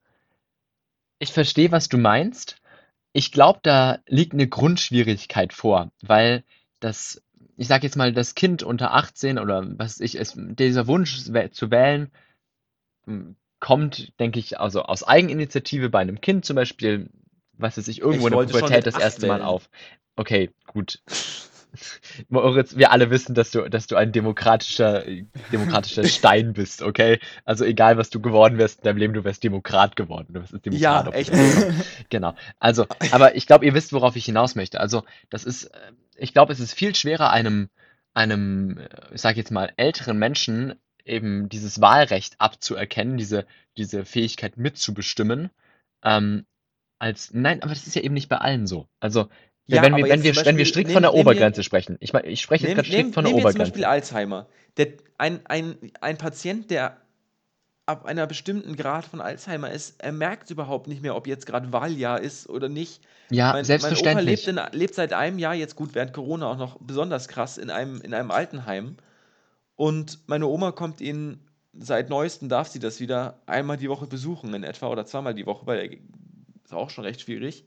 ich verstehe, was du meinst. Ich glaube, da liegt eine Grundschwierigkeit vor, weil das, ich sag jetzt mal, das Kind unter 18 oder was ich, es, dieser Wunsch zu wählen, kommt, denke ich, also aus Eigeninitiative bei einem Kind zum Beispiel, was weiß ich, irgendwo Ich in der Pubertät das erste Mal auf. Okay, gut. (laughs) Moritz, wir alle wissen, dass du, dass du ein demokratischer, demokratischer (laughs) Stein bist, okay? Also egal, was du geworden wärst in deinem Leben, du wärst Demokrat geworden. Du bist Demokrat Ja, echt. (laughs) Genau. Also, aber ich glaube, ihr wisst, worauf ich hinaus möchte. Also, das ist, äh, ich glaube, es ist viel schwerer, einem, einem, äh, ich sage jetzt mal, älteren Menschen eben dieses Wahlrecht abzuerkennen, diese, diese Fähigkeit mitzubestimmen, ähm, als, nein, aber das ist ja eben nicht bei allen so. Also, Ja, wenn wir, wenn wir, zum wenn wir Beispiel, strikt nehmen- von der nehmen wir- Obergrenze sprechen. Ich meine, ich spreche jetzt gerade strikt nehm, von der nehmen wir zum Obergrenze. Beispiel Alzheimer. Der, ein, ein, ein Patient, der ab einer bestimmten Grad von Alzheimer ist, er merkt überhaupt nicht mehr, ob jetzt gerade Wahljahr ist oder nicht. Ja, Mein, selbstverständlich. Mein Opa lebt, in, lebt seit einem Jahr, jetzt gut, während Corona auch noch besonders krass, in einem, in einem Altenheim. Und meine Oma kommt ihn, seit neuestem darf sie das wieder, einmal die Woche besuchen in etwa oder zweimal die Woche, weil er ist auch schon recht schwierig.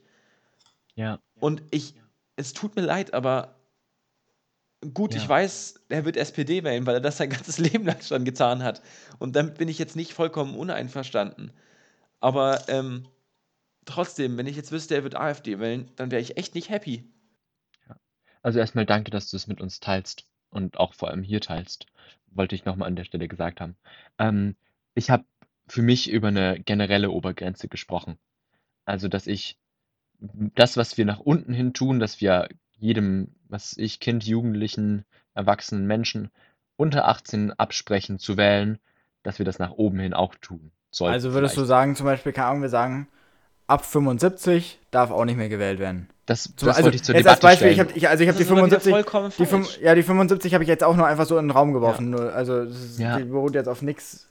Ja, Und ich, es tut mir leid, aber gut, Ja. ich weiß, er wird SPD wählen, weil er das sein ganzes (laughs) Leben lang schon getan hat. Und damit bin ich jetzt nicht vollkommen uneinverstanden. Aber ähm, trotzdem, wenn ich jetzt wüsste, er wird AfD wählen, dann wäre ich echt nicht happy. also erstmal danke, dass du es mit uns teilst und auch vor allem hier teilst. Wollte ich nochmal an der Stelle gesagt haben. Ähm, ich habe für mich über eine generelle Obergrenze gesprochen. Also, dass ich das, was wir nach unten hin tun, dass wir jedem, was ich, Kind, Jugendlichen, erwachsenen Menschen unter 18 absprechen zu wählen, dass wir das nach oben hin auch tun sollten. Also würdest du vielleicht. sagen, zum Beispiel, keine Ahnung, wir sagen, ab 75 darf auch nicht mehr gewählt werden. Das, Zum- das also, wollte ich zur jetzt als Debatte Beispiel, ich stellen. hab, ich, also ich habe Das die ist aber wieder 75, vollkommen die ja, die 75 habe ich jetzt auch nur einfach so in den Raum geworfen. Nur, also das ist, Ja. die beruht jetzt auf nichts.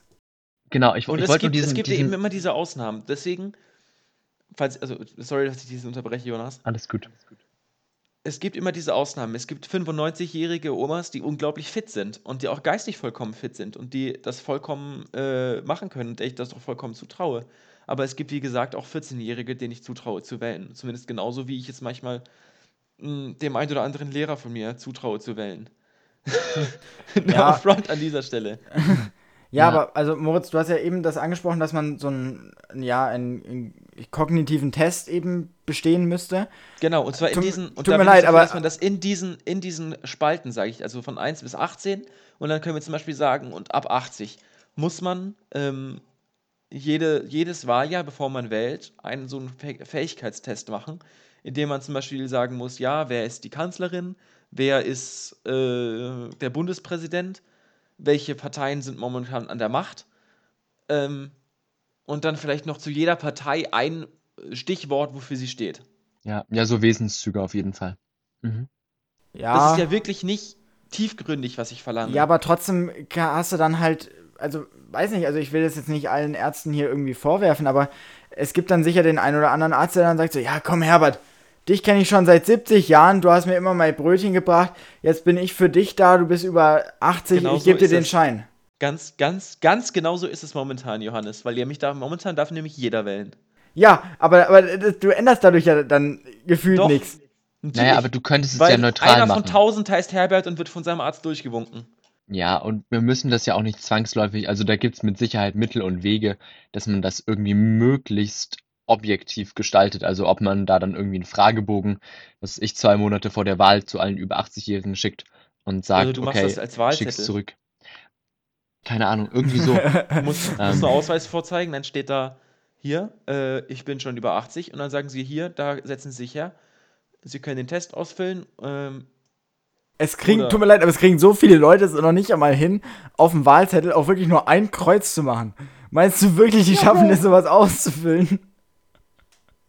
Genau, ich, Und ich es wollte gibt, es diesen, gibt ja diesen, eben immer diese Ausnahmen. Deswegen, falls, also, sorry, dass ich diesen unterbreche, Jonas. alles gut. Es gibt immer diese Ausnahmen. Es gibt 95-jährige Omas, die unglaublich fit sind und die auch geistig vollkommen fit sind und die das vollkommen äh, machen können und der ich das doch vollkommen zutraue. Aber es gibt, wie gesagt, auch 14-Jährige, denen ich zutraue zu wählen. Zumindest genauso, wie ich jetzt manchmal mh, dem einen oder anderen Lehrer von mir zutraue zu wählen. no (laughs) Ja. front an dieser Stelle. Ja, Ja. aber also Moritz, du hast ja eben das angesprochen, dass man so einen, ja, einen, einen kognitiven Test eben bestehen müsste. Genau, und zwar in diesen, und tut mir leid, aber- dass man das in diesen, in diesen Spalten, sage ich, also von 1 bis 18, und dann können wir zum Beispiel sagen, und ab 80 muss man ähm, jede, jedes Wahljahr, bevor man wählt, einen so einen Fäh- Fähigkeitstest machen, indem man zum Beispiel sagen muss, ja, wer ist die Kanzlerin, wer ist äh, der Bundespräsident, welche Parteien sind momentan an der Macht, ähm, und dann vielleicht noch zu jeder Partei ein Stichwort, wofür sie steht. Ja, ja, so Wesenszüge auf jeden Fall. Mhm. Ja. Das ist ja wirklich nicht tiefgründig, was ich verlange. Ja, aber trotzdem hast du dann halt, also weiß nicht, also ich will das jetzt nicht allen Ärzten hier irgendwie vorwerfen, aber es gibt dann sicher den einen oder anderen Arzt, der dann sagt so, ja komm Herbert, dich kenne ich schon seit 70 Jahren, du hast mir immer mein Brötchen gebracht, jetzt bin ich für dich da, du bist über 80, Genau ich so gebe dir ist den es. Schein. Ganz, ganz, ganz genau so ist es momentan, Johannes, weil ihr mich da momentan darf nämlich jeder wählen. Ja, aber, aber du änderst dadurch ja dann gefühlt nichts. Naja, aber du könntest es weil ja neutral einer von machen. 1000 heißt Herbert und wird von seinem Arzt durchgewunken. Ja, und wir müssen das ja auch nicht zwangsläufig, also da gibt's mit Sicherheit Mittel und Wege, dass man das irgendwie möglichst objektiv gestaltet. Also ob man da dann irgendwie einen Fragebogen, was ich zwei Monate vor der Wahl zu allen über 80-Jährigen schickt und sagt, Also du machst okay, das als schick's Wahlzettel. zurück. Keine Ahnung, irgendwie so. (laughs) Du musst, Ähm. musst du Ausweis vorzeigen, dann steht da, hier, äh, ich bin schon über 80 und dann sagen sie, hier, da setzen Sie sich her. Sie können den Test ausfüllen. Ähm, Es kriegen, Oder- tut mir leid, aber es kriegen so viele Leute es noch nicht einmal hin, auf dem Wahlzettel auch wirklich nur ein Kreuz zu machen. Meinst du wirklich, die schaffen es, sowas auszufüllen?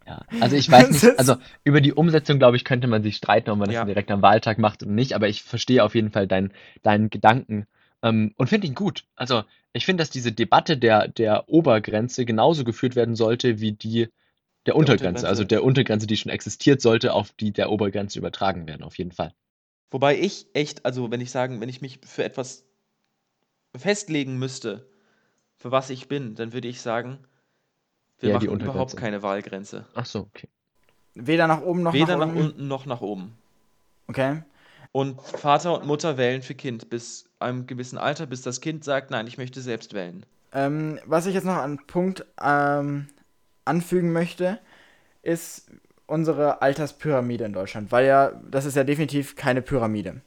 Ja, also ich weiß Das nicht, also über die Umsetzung, glaube ich, könnte man sich streiten, ob man das Ja. dann direkt am Wahltag macht oder nicht, aber ich verstehe auf jeden Fall deinen deinen Gedanken ähm, und finde ihn gut. Also ich finde, dass diese Debatte der, der Obergrenze genauso geführt werden sollte wie die der Untergrenze, Untergrenze. also der Untergrenze, die schon existiert, sollte auf die der Obergrenze übertragen werden, auf jeden Fall. Wobei ich echt, also wenn ich sagen, wenn ich mich für etwas festlegen müsste, für was ich bin, dann würde ich sagen, wir Ja, machen überhaupt keine Wahlgrenze. Ach so, okay. Weder nach oben noch Weder nach nach unten. unten noch nach oben. Okay. Und Vater und Mutter wählen für Kind bis einem gewissen Alter, bis das Kind sagt, nein, ich möchte selbst wählen. Ähm, was ich jetzt noch an Punkt ähm, anfügen möchte, ist unsere Alterspyramide in Deutschland, weil ja, das ist ja definitiv keine Pyramide.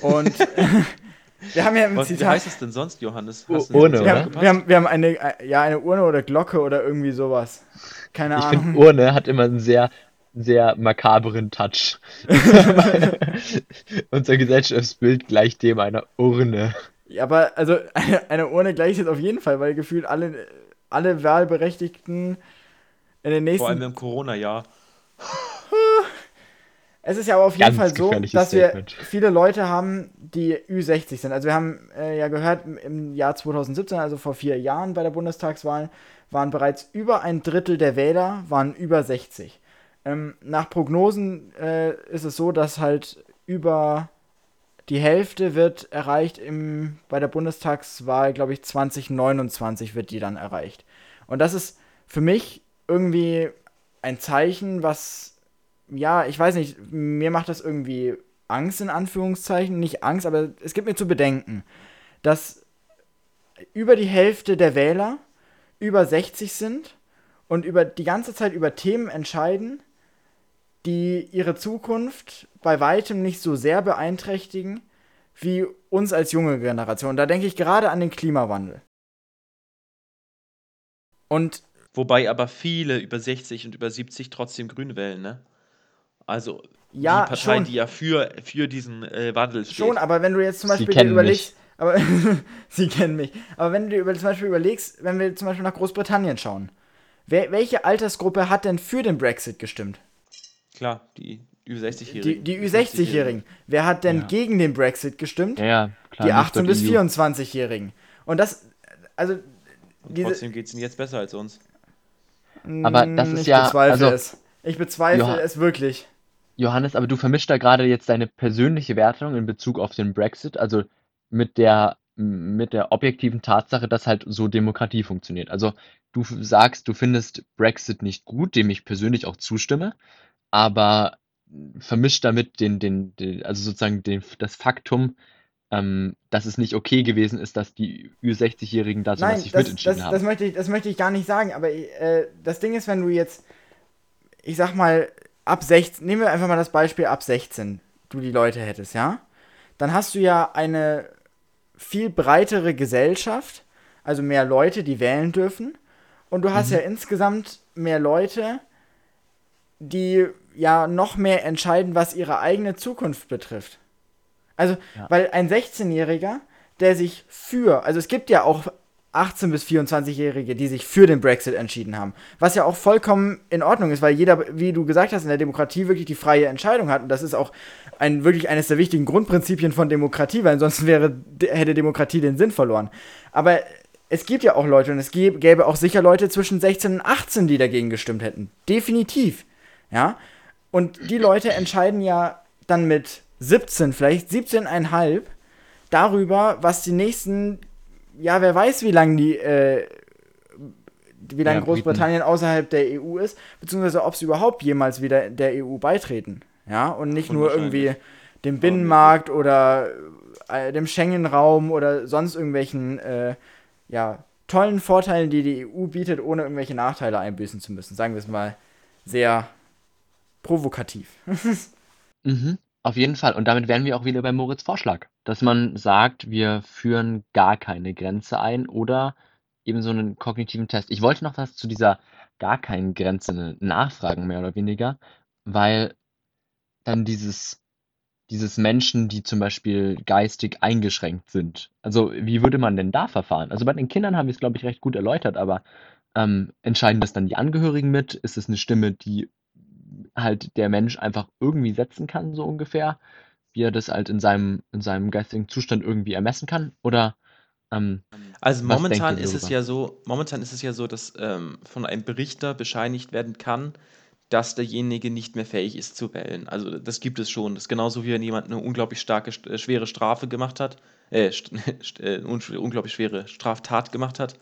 Und (laughs) wir haben ja im Was, wie Zitat, heißt es denn sonst, Johannes? Hast du Urne, wir oder? haben, wir, haben, wir haben eine, äh, ja, eine Urne oder Glocke oder irgendwie sowas. Keine Ich Ahnung. finde, Urne hat immer einen sehr, sehr makaberen Touch. (laughs) Unser Gesellschaftsbild gleicht dem einer Urne. Ja, aber also eine, eine Urne gleicht jetzt auf jeden Fall, weil gefühlt alle, alle Wahlberechtigten in den nächsten Vor allem im Corona-Jahr. Es ist ja aber auf jeden Fall so, dass Statement. wir viele Leute haben, die Ü60 sind. Also wir haben äh, ja gehört, im- im Jahr 2017, also vor vier Jahren bei der Bundestagswahl, waren bereits über ein Drittel der Wähler waren über 60. Ähm, nach Prognosen äh, ist es so, dass halt über die Hälfte wird erreicht im, bei der Bundestagswahl, glaube ich, 2029 wird die dann erreicht. Und das ist für mich irgendwie ein Zeichen, was ja, ich weiß nicht, mir macht das irgendwie Angst in Anführungszeichen, nicht Angst, aber es gibt mir zu bedenken, dass über die Hälfte der Wähler über 60 sind und über die ganze Zeit über Themen entscheiden, die ihre Zukunft bei weitem nicht so sehr beeinträchtigen wie uns als junge Generation. Da denke ich gerade an den Klimawandel. Und Wobei aber viele über 60 und über 70 trotzdem grün wählen, ne? Also Ja, die Partei, schon. die ja für, für diesen äh, Wandel steht. Schon, aber wenn du jetzt zum Beispiel dir kennen überlegst, aber (laughs) sie kennen mich. Aber wenn du dir über, zum Beispiel überlegst, wenn wir zum Beispiel nach Großbritannien schauen, wer, welche Altersgruppe hat denn für den Brexit gestimmt? Klar, die Die, Ü60-Jährigen. die Ü60-Jährigen. Wer hat denn Ja. gegen den Brexit gestimmt? Ja, ja, klar. die nicht 18 bis EU. 24-Jährigen. Und das, also Und trotzdem geht es ihnen jetzt besser als uns. Aber das ist ich ja- bezweifle also- es. Ich bezweifle Johann- es wirklich. Johannes, aber du vermischst da gerade jetzt deine persönliche Wertung in Bezug auf den Brexit, also mit der, mit der objektiven Tatsache, dass halt so Demokratie funktioniert. Also du sagst, du findest Brexit nicht gut, dem ich persönlich auch zustimme, aber vermischt damit den, den, den also sozusagen den, das Faktum, ähm, dass es nicht okay gewesen ist, dass die Ü60-Jährigen da so Nein, massiv das, mitentschieden das, haben. das, möchte ich, das möchte ich gar nicht sagen, aber äh, das Ding ist, wenn du jetzt, ich sag mal, ab 16, nehmen wir einfach mal das Beispiel ab 16, du die Leute hättest, ja? Dann hast du ja eine viel breitere Gesellschaft, also mehr Leute, die wählen dürfen. Und du Mhm. hast ja insgesamt mehr Leute, die ja noch mehr entscheiden, was ihre eigene Zukunft betrifft. Also, Ja. weil ein 16-Jähriger, der sich für, also es gibt ja auch 18- bis 24-Jährige, die sich für den Brexit entschieden haben. Was ja auch vollkommen in Ordnung ist, weil jeder, wie du gesagt hast, in der Demokratie wirklich die freie Entscheidung hat. Und das ist auch ein, wirklich eines der wichtigen Grundprinzipien von Demokratie, weil ansonsten wäre, hätte Demokratie den Sinn verloren. Aber es gibt ja auch Leute und es gäbe, auch sicher Leute zwischen 16 und 18, die dagegen gestimmt hätten. Definitiv. Ja. Und die Leute entscheiden ja dann mit 17, vielleicht 17,5 darüber, was die nächsten, ja, wer weiß, wie lange die, äh, wie lange Ja, Großbritannien außerhalb der EU ist, beziehungsweise ob sie überhaupt jemals wieder der EU beitreten. Ja, und nicht nur irgendwie dem Binnenmarkt oder äh, dem Schengen-Raum oder sonst irgendwelchen, äh, ja, tollen Vorteilen, die die EU bietet, ohne irgendwelche Nachteile einbüßen zu müssen. Sagen wir es mal sehr provokativ. (laughs) Mhm, auf jeden Fall. Und damit wären wir auch wieder bei Moritz Vorschlag, dass man sagt, wir führen gar keine Grenze ein oder eben so einen kognitiven Test. Ich wollte noch was zu dieser gar keinen Grenze nachfragen, mehr oder weniger, weil dann dieses, dieses Menschen, die zum Beispiel geistig eingeschränkt sind. Also wie würde man denn da verfahren? Also bei den Kindern haben wir es, glaube ich, recht gut erläutert, aber ähm, entscheiden das dann die Angehörigen mit? Ist es eine Stimme, die halt der Mensch einfach irgendwie setzen kann, so ungefähr, wie er das halt in seinem, in seinem geistigen Zustand irgendwie ermessen kann? Oder ähm, Also momentan ist es ja so, momentan ist es ja so, dass ähm, von einem Berichter bescheinigt werden kann, dass derjenige nicht mehr fähig ist zu wählen. Also das gibt es schon. Das ist genauso wie wenn jemand eine unglaublich starke, st- äh, schwere Strafe gemacht hat, äh, (laughs) äh, un unglaublich schwere Straftat gemacht hat,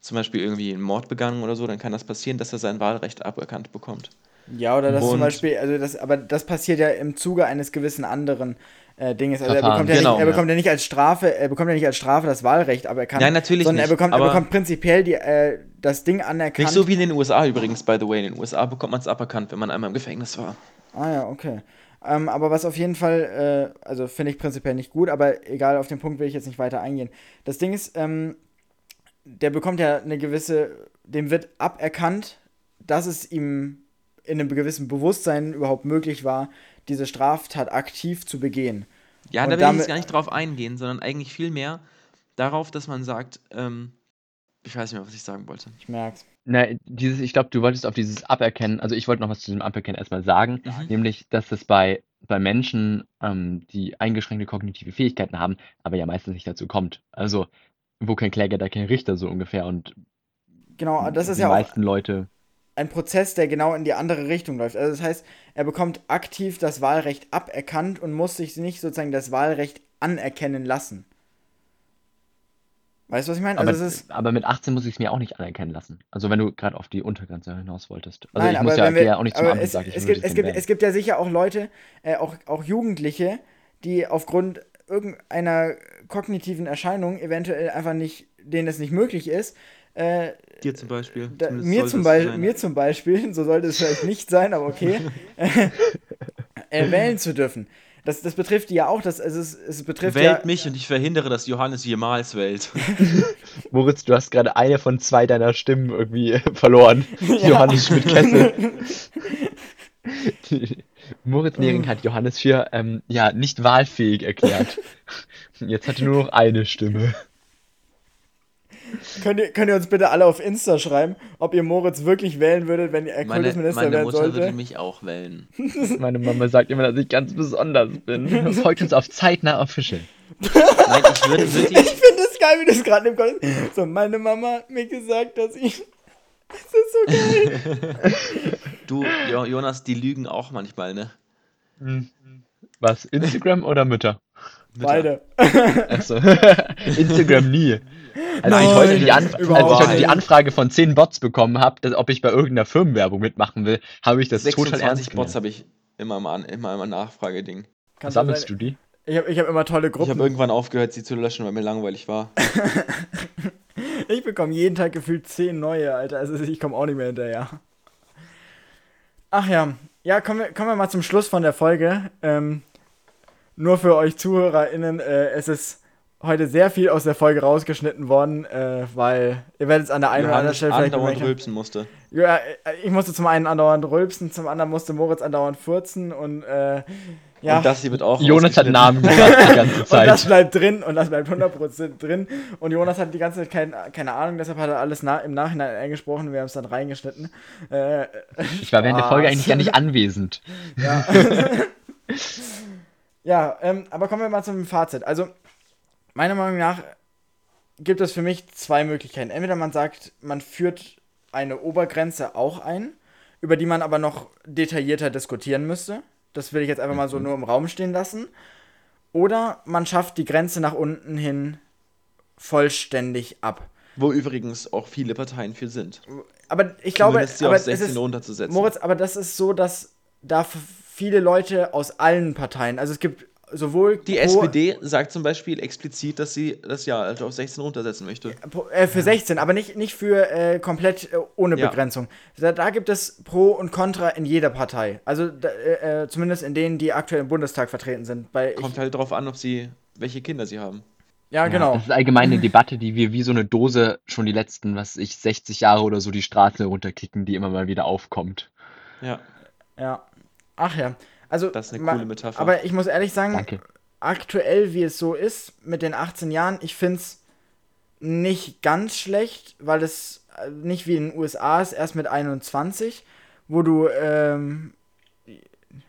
zum Beispiel irgendwie einen Mord begangen oder so, dann kann das passieren, dass er sein Wahlrecht aberkannt bekommt. Ja, oder das zum Beispiel, also das, aber das passiert ja im Zuge eines gewissen anderen äh, Dinges. Also er Verfahren. bekommt, ja Genau, nicht, er ja. bekommt ja nicht als Strafe, er bekommt ja nicht als Strafe das Wahlrecht aberkannt. Nein, natürlich sondern nicht, Er bekommt, er aber- bekommt prinzipiell die, äh, das Ding anerkannt. Nicht so wie in den USA übrigens, by the way. In den USA bekommt man es aberkannt, wenn man einmal im Gefängnis war. Ah ja, okay. Ähm, aber was auf jeden Fall, äh, also finde ich prinzipiell nicht gut, aber egal, auf den Punkt will ich jetzt nicht weiter eingehen. Das Ding ist, ähm, der bekommt ja eine gewisse, dem wird aberkannt, dass es ihm in einem gewissen Bewusstsein überhaupt möglich war, diese Straftat aktiv zu begehen. Ja, Und da will ich jetzt gar nicht drauf eingehen, sondern eigentlich viel mehr darauf, dass man sagt, ähm, ich weiß nicht mehr, was ich sagen wollte. Ich merk's. Na, dieses, ich glaube, du wolltest auf dieses Aberkennen, also ich wollte noch was zu dem Aberkennen erstmal sagen, Mhm. nämlich, dass das bei, bei Menschen, ähm, die eingeschränkte kognitive Fähigkeiten haben, aber ja meistens nicht dazu kommt. Also, wo kein Kläger, da kein Richter so ungefähr und Genau, das ist die ja auch meisten Leute, ein Prozess, der genau in die andere Richtung läuft. Also das heißt, er bekommt aktiv das Wahlrecht aberkannt und muss sich nicht sozusagen das Wahlrecht anerkennen lassen. Weißt du, was ich meine? aber, Also aber mit 18 muss ich es mir auch nicht anerkennen lassen. Also wenn du gerade auf die Untergrenze hinaus wolltest. Also nein, ich muss ja, wir, ja auch nicht zum Amt und es, gibt, es, gibt, es gibt ja sicher auch Leute, äh, auch, auch Jugendliche, die aufgrund irgendeiner kognitiven Erscheinung eventuell einfach nicht, denen es nicht möglich ist, äh, Dir zum Beispiel. da, mir, zum Beispiel, sein. mir zum Beispiel, (laughs) so sollte es vielleicht nicht sein, aber okay, (laughs) äh, wählen zu dürfen. Das, das betrifft die ja auch, das, also es, es betrifft Wählt ja, mich und ich verhindere, dass Johannes jemals wählt. (laughs) Moritz, du hast gerade eine von zwei deiner Stimmen irgendwie verloren. Johannes Schmidt-Kessel. Moritz Nering hat Johannes für ähm, ja, nicht wahlfähig erklärt. Jetzt hat er nur noch eine Stimme. Könnt ihr, könnt ihr uns bitte alle auf Insta schreiben, ob ihr Moritz wirklich wählen würdet, wenn er Meine, Kultusminister meine werden Mutter sollte. würde mich auch wählen. (laughs) Meine Mama sagt immer, dass ich ganz besonders bin. (laughs) Folgt uns auf zeitnah official. (laughs) Nein, ich würde Ich finde es geil, wie du es gerade im Kopf So, meine Mama hat mir gesagt, dass ich. Das ist so geil. Du, jo Jonas, die lügen auch manchmal, ne? Was? Instagram oder Mütter? Beide. Achso. Instagram nie. Als, Nein, ich heute die Anf als ich heute die. Anfrage von 10 Bots bekommen habe, ob ich bei irgendeiner Firmenwerbung mitmachen will, habe ich das total ernst 26 Bots genommen. habe ich immer im, An immer im Nachfrageding. Kann so Sammelst du die? Ich habe ich hab immer tolle Ich habe Gruppen. irgendwann aufgehört, sie zu löschen, weil mir langweilig war. (laughs) Ich bekomme jeden Tag gefühlt 10 neue, Alter. Also ich komme auch nicht mehr hinterher. Ach ja. Ja, kommen wir, kommen wir mal zum Schluss von der Folge. Ähm, nur für euch ZuhörerInnen, äh, es ist heute sehr viel aus der Folge rausgeschnitten worden, äh, weil ihr werdet es an der einen oder anderen Stelle vielleicht andauernd rülpsen musste. Ja, äh, ich musste zum einen andauernd rülpsen, zum anderen musste Moritz andauernd furzen und äh, ja. Und das hier wird auch Jonas hat. Namen gesagt die ganze (laughs) Und das Zeit. bleibt drin und das bleibt 100% drin. Und Jonas hat die ganze Zeit kein, keine Ahnung, deshalb hat er alles na, im Nachhinein eingesprochen. Wir haben es dann reingeschnitten. Äh, Ich war während der Folge eigentlich gar nicht (laughs) anwesend. ja, (laughs) ja ähm, aber kommen wir mal zum Fazit. Also, meiner Meinung nach gibt es für mich zwei Möglichkeiten. Entweder man sagt, man führt eine Obergrenze auch ein, über die man aber noch detaillierter diskutieren müsste. Das will ich jetzt einfach mal so nur im Raum stehen lassen. Oder man schafft die Grenze nach unten hin vollständig ab. Wo übrigens auch viele Parteien für sind. Aber ich glaube, Zumindest sie aber auf es 16 ist, runterzusetzen. Moritz, aber das ist so, dass da viele Leute aus allen Parteien, also es gibt sowohl Die pro- SPD sagt zum Beispiel explizit, dass sie das Jahralter auf 16 runtersetzen möchte. äh, für 16, aber nicht, nicht für äh, komplett äh, ohne Ja. Begrenzung. Da, da gibt es Pro und Contra in jeder Partei. Also da, äh, äh, zumindest in denen, die aktuell im Bundestag vertreten sind. Kommt halt darauf an, ob sie, welche Kinder sie haben. ja, genau. Das ist allgemein eine Debatte, die wir wie so eine Dose schon die letzten, was weiß ich, 60 Jahre oder so die Straße runterkicken, die immer mal wieder aufkommt. Ja, Ja. Ach ja. Also, Das ist eine coole Metapher. Aber ich muss ehrlich sagen, Danke. aktuell, wie es so ist, mit den 18 Jahren, ich finde es nicht ganz schlecht, weil es äh, nicht wie in den USA ist, erst mit 21, wo du, ähm,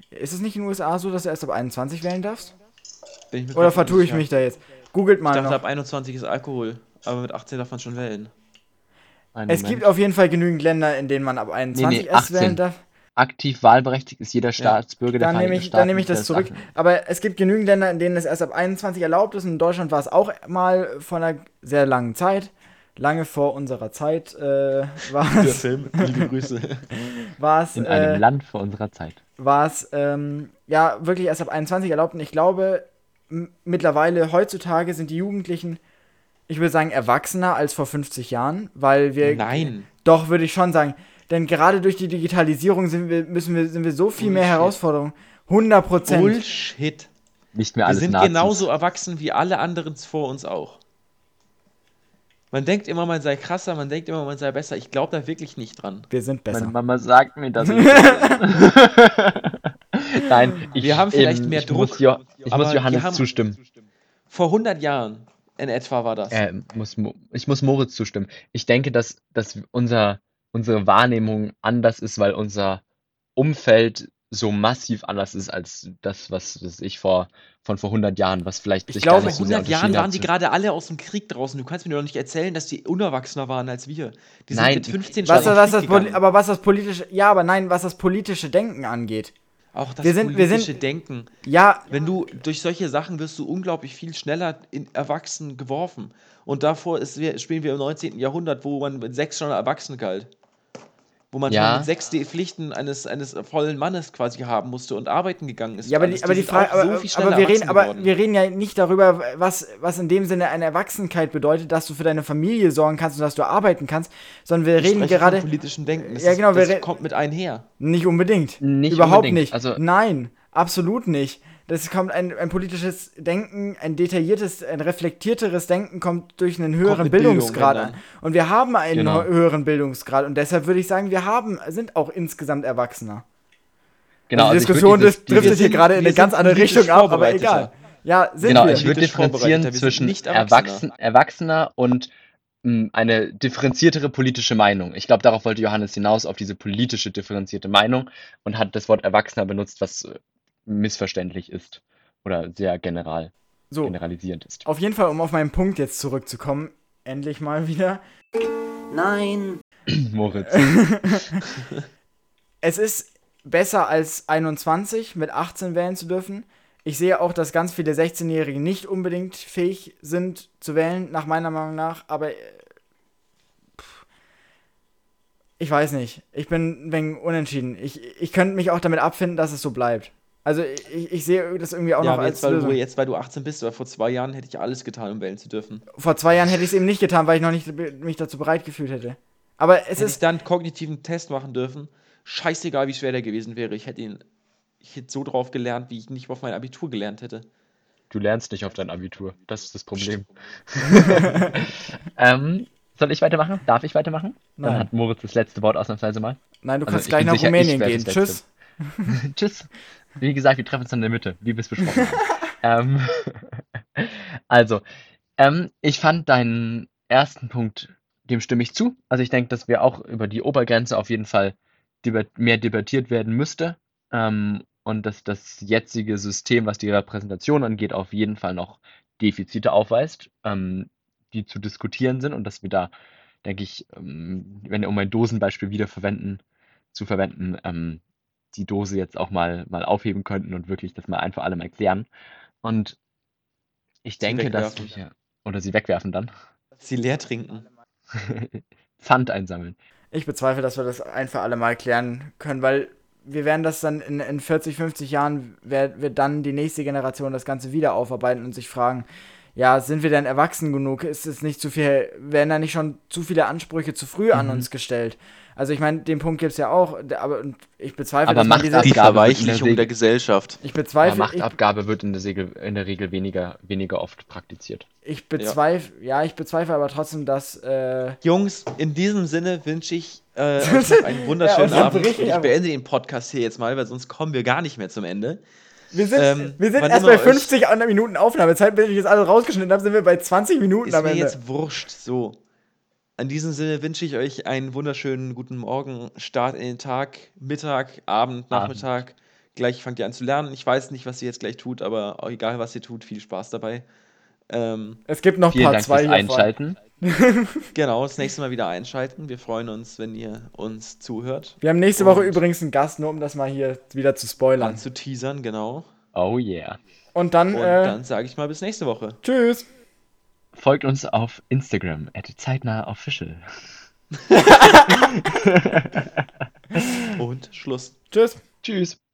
ist es nicht in den USA so, dass du erst ab 21 wählen darfst? ich Oder vertue ich mich da jetzt? Googelt Ich mal dachte, noch. ab 21 ist Alkohol, aber mit 18 darf man schon wählen. Einen Es Moment. gibt auf jeden Fall genügend Länder, in denen man ab 21 nee, erst 18. wählen darf. Aktiv wahlberechtigt ist jeder Staatsbürger der Dann nehme Vereinigten ich, Staaten. dann nehme ich das zurück. 18. Aber es gibt genügend Länder, in denen es erst ab 21 erlaubt ist. Und in Deutschland war es auch mal vor einer sehr langen Zeit. Lange vor unserer Zeit äh, (laughs) war Der es, Film, liebe Grüße. (laughs) war es, In einem äh, Land vor unserer Zeit. war es ähm, ja wirklich erst ab 21 erlaubt. Und ich glaube, mittlerweile, heutzutage sind die Jugendlichen, ich würde sagen, erwachsener als vor 50 Jahren, weil wir. Nein. Doch, würde ich schon sagen. Denn gerade durch die Digitalisierung sind wir, müssen wir, sind wir so viel mehr Bullshit. Herausforderungen. 100 Prozent. Bullshit. Nicht mehr Wir alles sind Nazis. genauso erwachsen wie alle anderen vor uns auch. Man denkt immer, man sei krasser, man denkt immer, man sei besser. Ich glaube da wirklich nicht dran. Wir sind besser. Meine Mama sagt mir, ich. (laughs) Nein, ich, Wir haben vielleicht ähm, mehr ich Druck, Muss jo ich aber muss wir Johannes haben- zustimmen. Vor 100 Jahren in etwa war das. Äh, muss, Mo- ich muss Moritz zustimmen. Ich denke, dass, dass unser, unsere Wahrnehmung anders ist, weil unser Umfeld so massiv anders ist als das, was, was ich vor, von vor 100 Jahren, was vielleicht Ich glaube, Vor so sehr 100 Jahren waren die gerade alle aus dem Krieg draußen. Du kannst mir doch nicht erzählen, dass die unerwachsener waren als wir. Die sind Nein. mit 15 Was, schon was das aber was das politische, ja, aber nein, was das politische Denken angeht. Auch das wir sind- wir politische sind- Denken. Ja, Wenn du durch solche Sachen wirst du unglaublich viel schneller in Erwachsenen geworfen. Und davor ist, wir, spielen wir im 19. Jahrhundert, wo man mit sechs schon erwachsen galt. Wo man Ja. sechs die Pflichten eines, eines vollen Mannes quasi haben musste und arbeiten gegangen ist. ja, aber die, aber die Frage, aber, so aber, wir reden, aber wir reden ja nicht darüber, was, was in dem Sinne eine Erwachsenkeit bedeutet, dass du für deine Familie sorgen kannst und dass du arbeiten kannst, sondern wir Ich reden gerade vom politischen Denken. Das, Ja, ist, genau, wir das kommt mit einher. nicht unbedingt. Nicht Überhaupt unbedingt. nicht. Also- Nein, absolut nicht. Das kommt ein, ein politisches Denken, ein detailliertes, ein reflektierteres Denken kommt durch einen höheren Bildung, Bildungsgrad wenn an. Und wir haben einen Genau. hö- höheren Bildungsgrad und deshalb würde ich sagen, wir haben, sind auch insgesamt erwachsener. Genau, die also würd Diskussion dieses- driftet hier gerade in eine ganz andere Richtung ab, aber egal. Ja, sind Genau, wir. ich würde differenzieren zwischen nicht erwachsener. Erwachsen, Erwachsener und mh, eine differenziertere politische Meinung. Ich glaube, darauf wollte Johannes hinaus, auf diese politische differenzierte Meinung und hat das Wort Erwachsener benutzt, was äh, missverständlich ist oder sehr general, So, generalisierend ist. auf jeden Fall, um auf meinen Punkt jetzt zurückzukommen, endlich mal wieder. Nein. (clears throat) Moritz. (laughs) es ist besser als 21 mit 18 wählen zu dürfen. Ich sehe auch, dass ganz viele 16-Jährige nicht unbedingt fähig sind zu wählen, nach meiner Meinung nach, aber äh, pff, ich weiß nicht. Ich bin ein wenig unentschieden. Ich, ich könnte mich auch damit abfinden, dass es so bleibt. Also ich, ich sehe das irgendwie auch Ja, noch aber als jetzt weil, du, Lösung. jetzt, weil du 18 bist, aber vor zwei Jahren hätte ich alles getan, um wählen zu dürfen. Vor zwei Jahren hätte ich es eben nicht getan, weil ich noch nicht mich dazu bereit gefühlt hätte. Aber es Hätte ich ist dann einen kognitiven Test machen dürfen, scheißegal, wie schwer der gewesen wäre. Ich hätte ihn ich hätte so drauf gelernt, wie ich nicht auf mein Abitur gelernt hätte. Du lernst nicht auf dein Abitur. Das ist das Problem. (laughs) ähm, soll ich weitermachen? Darf ich weitermachen? Dann Nein. hat Moritz das letzte Wort ausnahmsweise mal. Nein, du Also kannst ich gleich nach sicher, ich Rumänien gehen. Tschüss. (laughs) Tschüss. Wie gesagt, wir treffen uns in der Mitte, wie wir es besprochen haben. (laughs) ähm, also, ähm, ich fand deinen ersten Punkt, dem stimme ich zu. Also ich denke, dass wir auch über die Obergrenze auf jeden Fall debat mehr debattiert werden müsste. Ähm, und dass das jetzige System, was die Repräsentation angeht, auf jeden Fall noch Defizite aufweist, ähm, die zu diskutieren sind und dass wir da, denke ich, ähm, wenn wir um ein Dosenbeispiel wieder verwenden, zu verwenden, ähm, die Dose jetzt auch mal, mal aufheben könnten und wirklich das mal ein für alle mal erklären. Und ich denke, dass wir, oder sie wegwerfen dann, Sie leer trinken. (laughs) Pfand einsammeln. Ich bezweifle, dass wir das ein für alle Mal klären können, weil wir werden das dann in, in 40, 50 Jahren, wer- wird dann die nächste Generation das Ganze wieder aufarbeiten und sich fragen, ja, sind wir denn erwachsen genug? Ist es nicht zu viel, werden da nicht schon zu viele Ansprüche zu früh an Mhm. uns gestellt? Also ich meine, den Punkt gibt es ja auch, aber ich bezweifle, Aber dass man diese... der Verweichlichung der Gesellschaft. Ich Aber bezweifle, ich, Machtabgabe wird in der, Regel, in der Regel weniger, weniger oft praktiziert. ich bezweifle, ja. ich bezweifle aber trotzdem, dass, äh, Jungs, in diesem Sinne wünsche ich äh, (laughs) einen wunderschönen Ja, Abend. Und ich beende den Podcast hier jetzt mal, weil sonst kommen wir gar nicht mehr zum Ende. wir sind, Ähm, wir sind erst bei euch- 50 Minuten Aufnahmezeit, bis ich das alles rausgeschnitten habe, sind wir bei 20 Minuten Ist am mir Ende. jetzt wurscht. So. In diesem Sinne wünsche ich euch einen wunderschönen guten Morgen, Start in den Tag, Mittag, Abend, Nachmittag. Gleich fangt ihr an zu lernen. Ich weiß nicht, was ihr jetzt gleich tut, aber egal, was ihr tut, viel Spaß dabei. Ähm, Es gibt noch Vielen Part Dank 2 fürs Einschalten. (laughs) genau, das nächste Mal wieder einschalten. Wir freuen uns, wenn ihr uns zuhört. Wir haben nächste Woche Und- übrigens einen Gast, nur um das mal hier wieder zu spoilern. Zu teasern, genau. Oh yeah. Und dann, Und äh, dann sage ich mal bis nächste Woche. tschüss. Folgt uns auf Instagram, at zeitnah official. (laughs) (laughs) Und Schluss. Tschüss. Tschüss.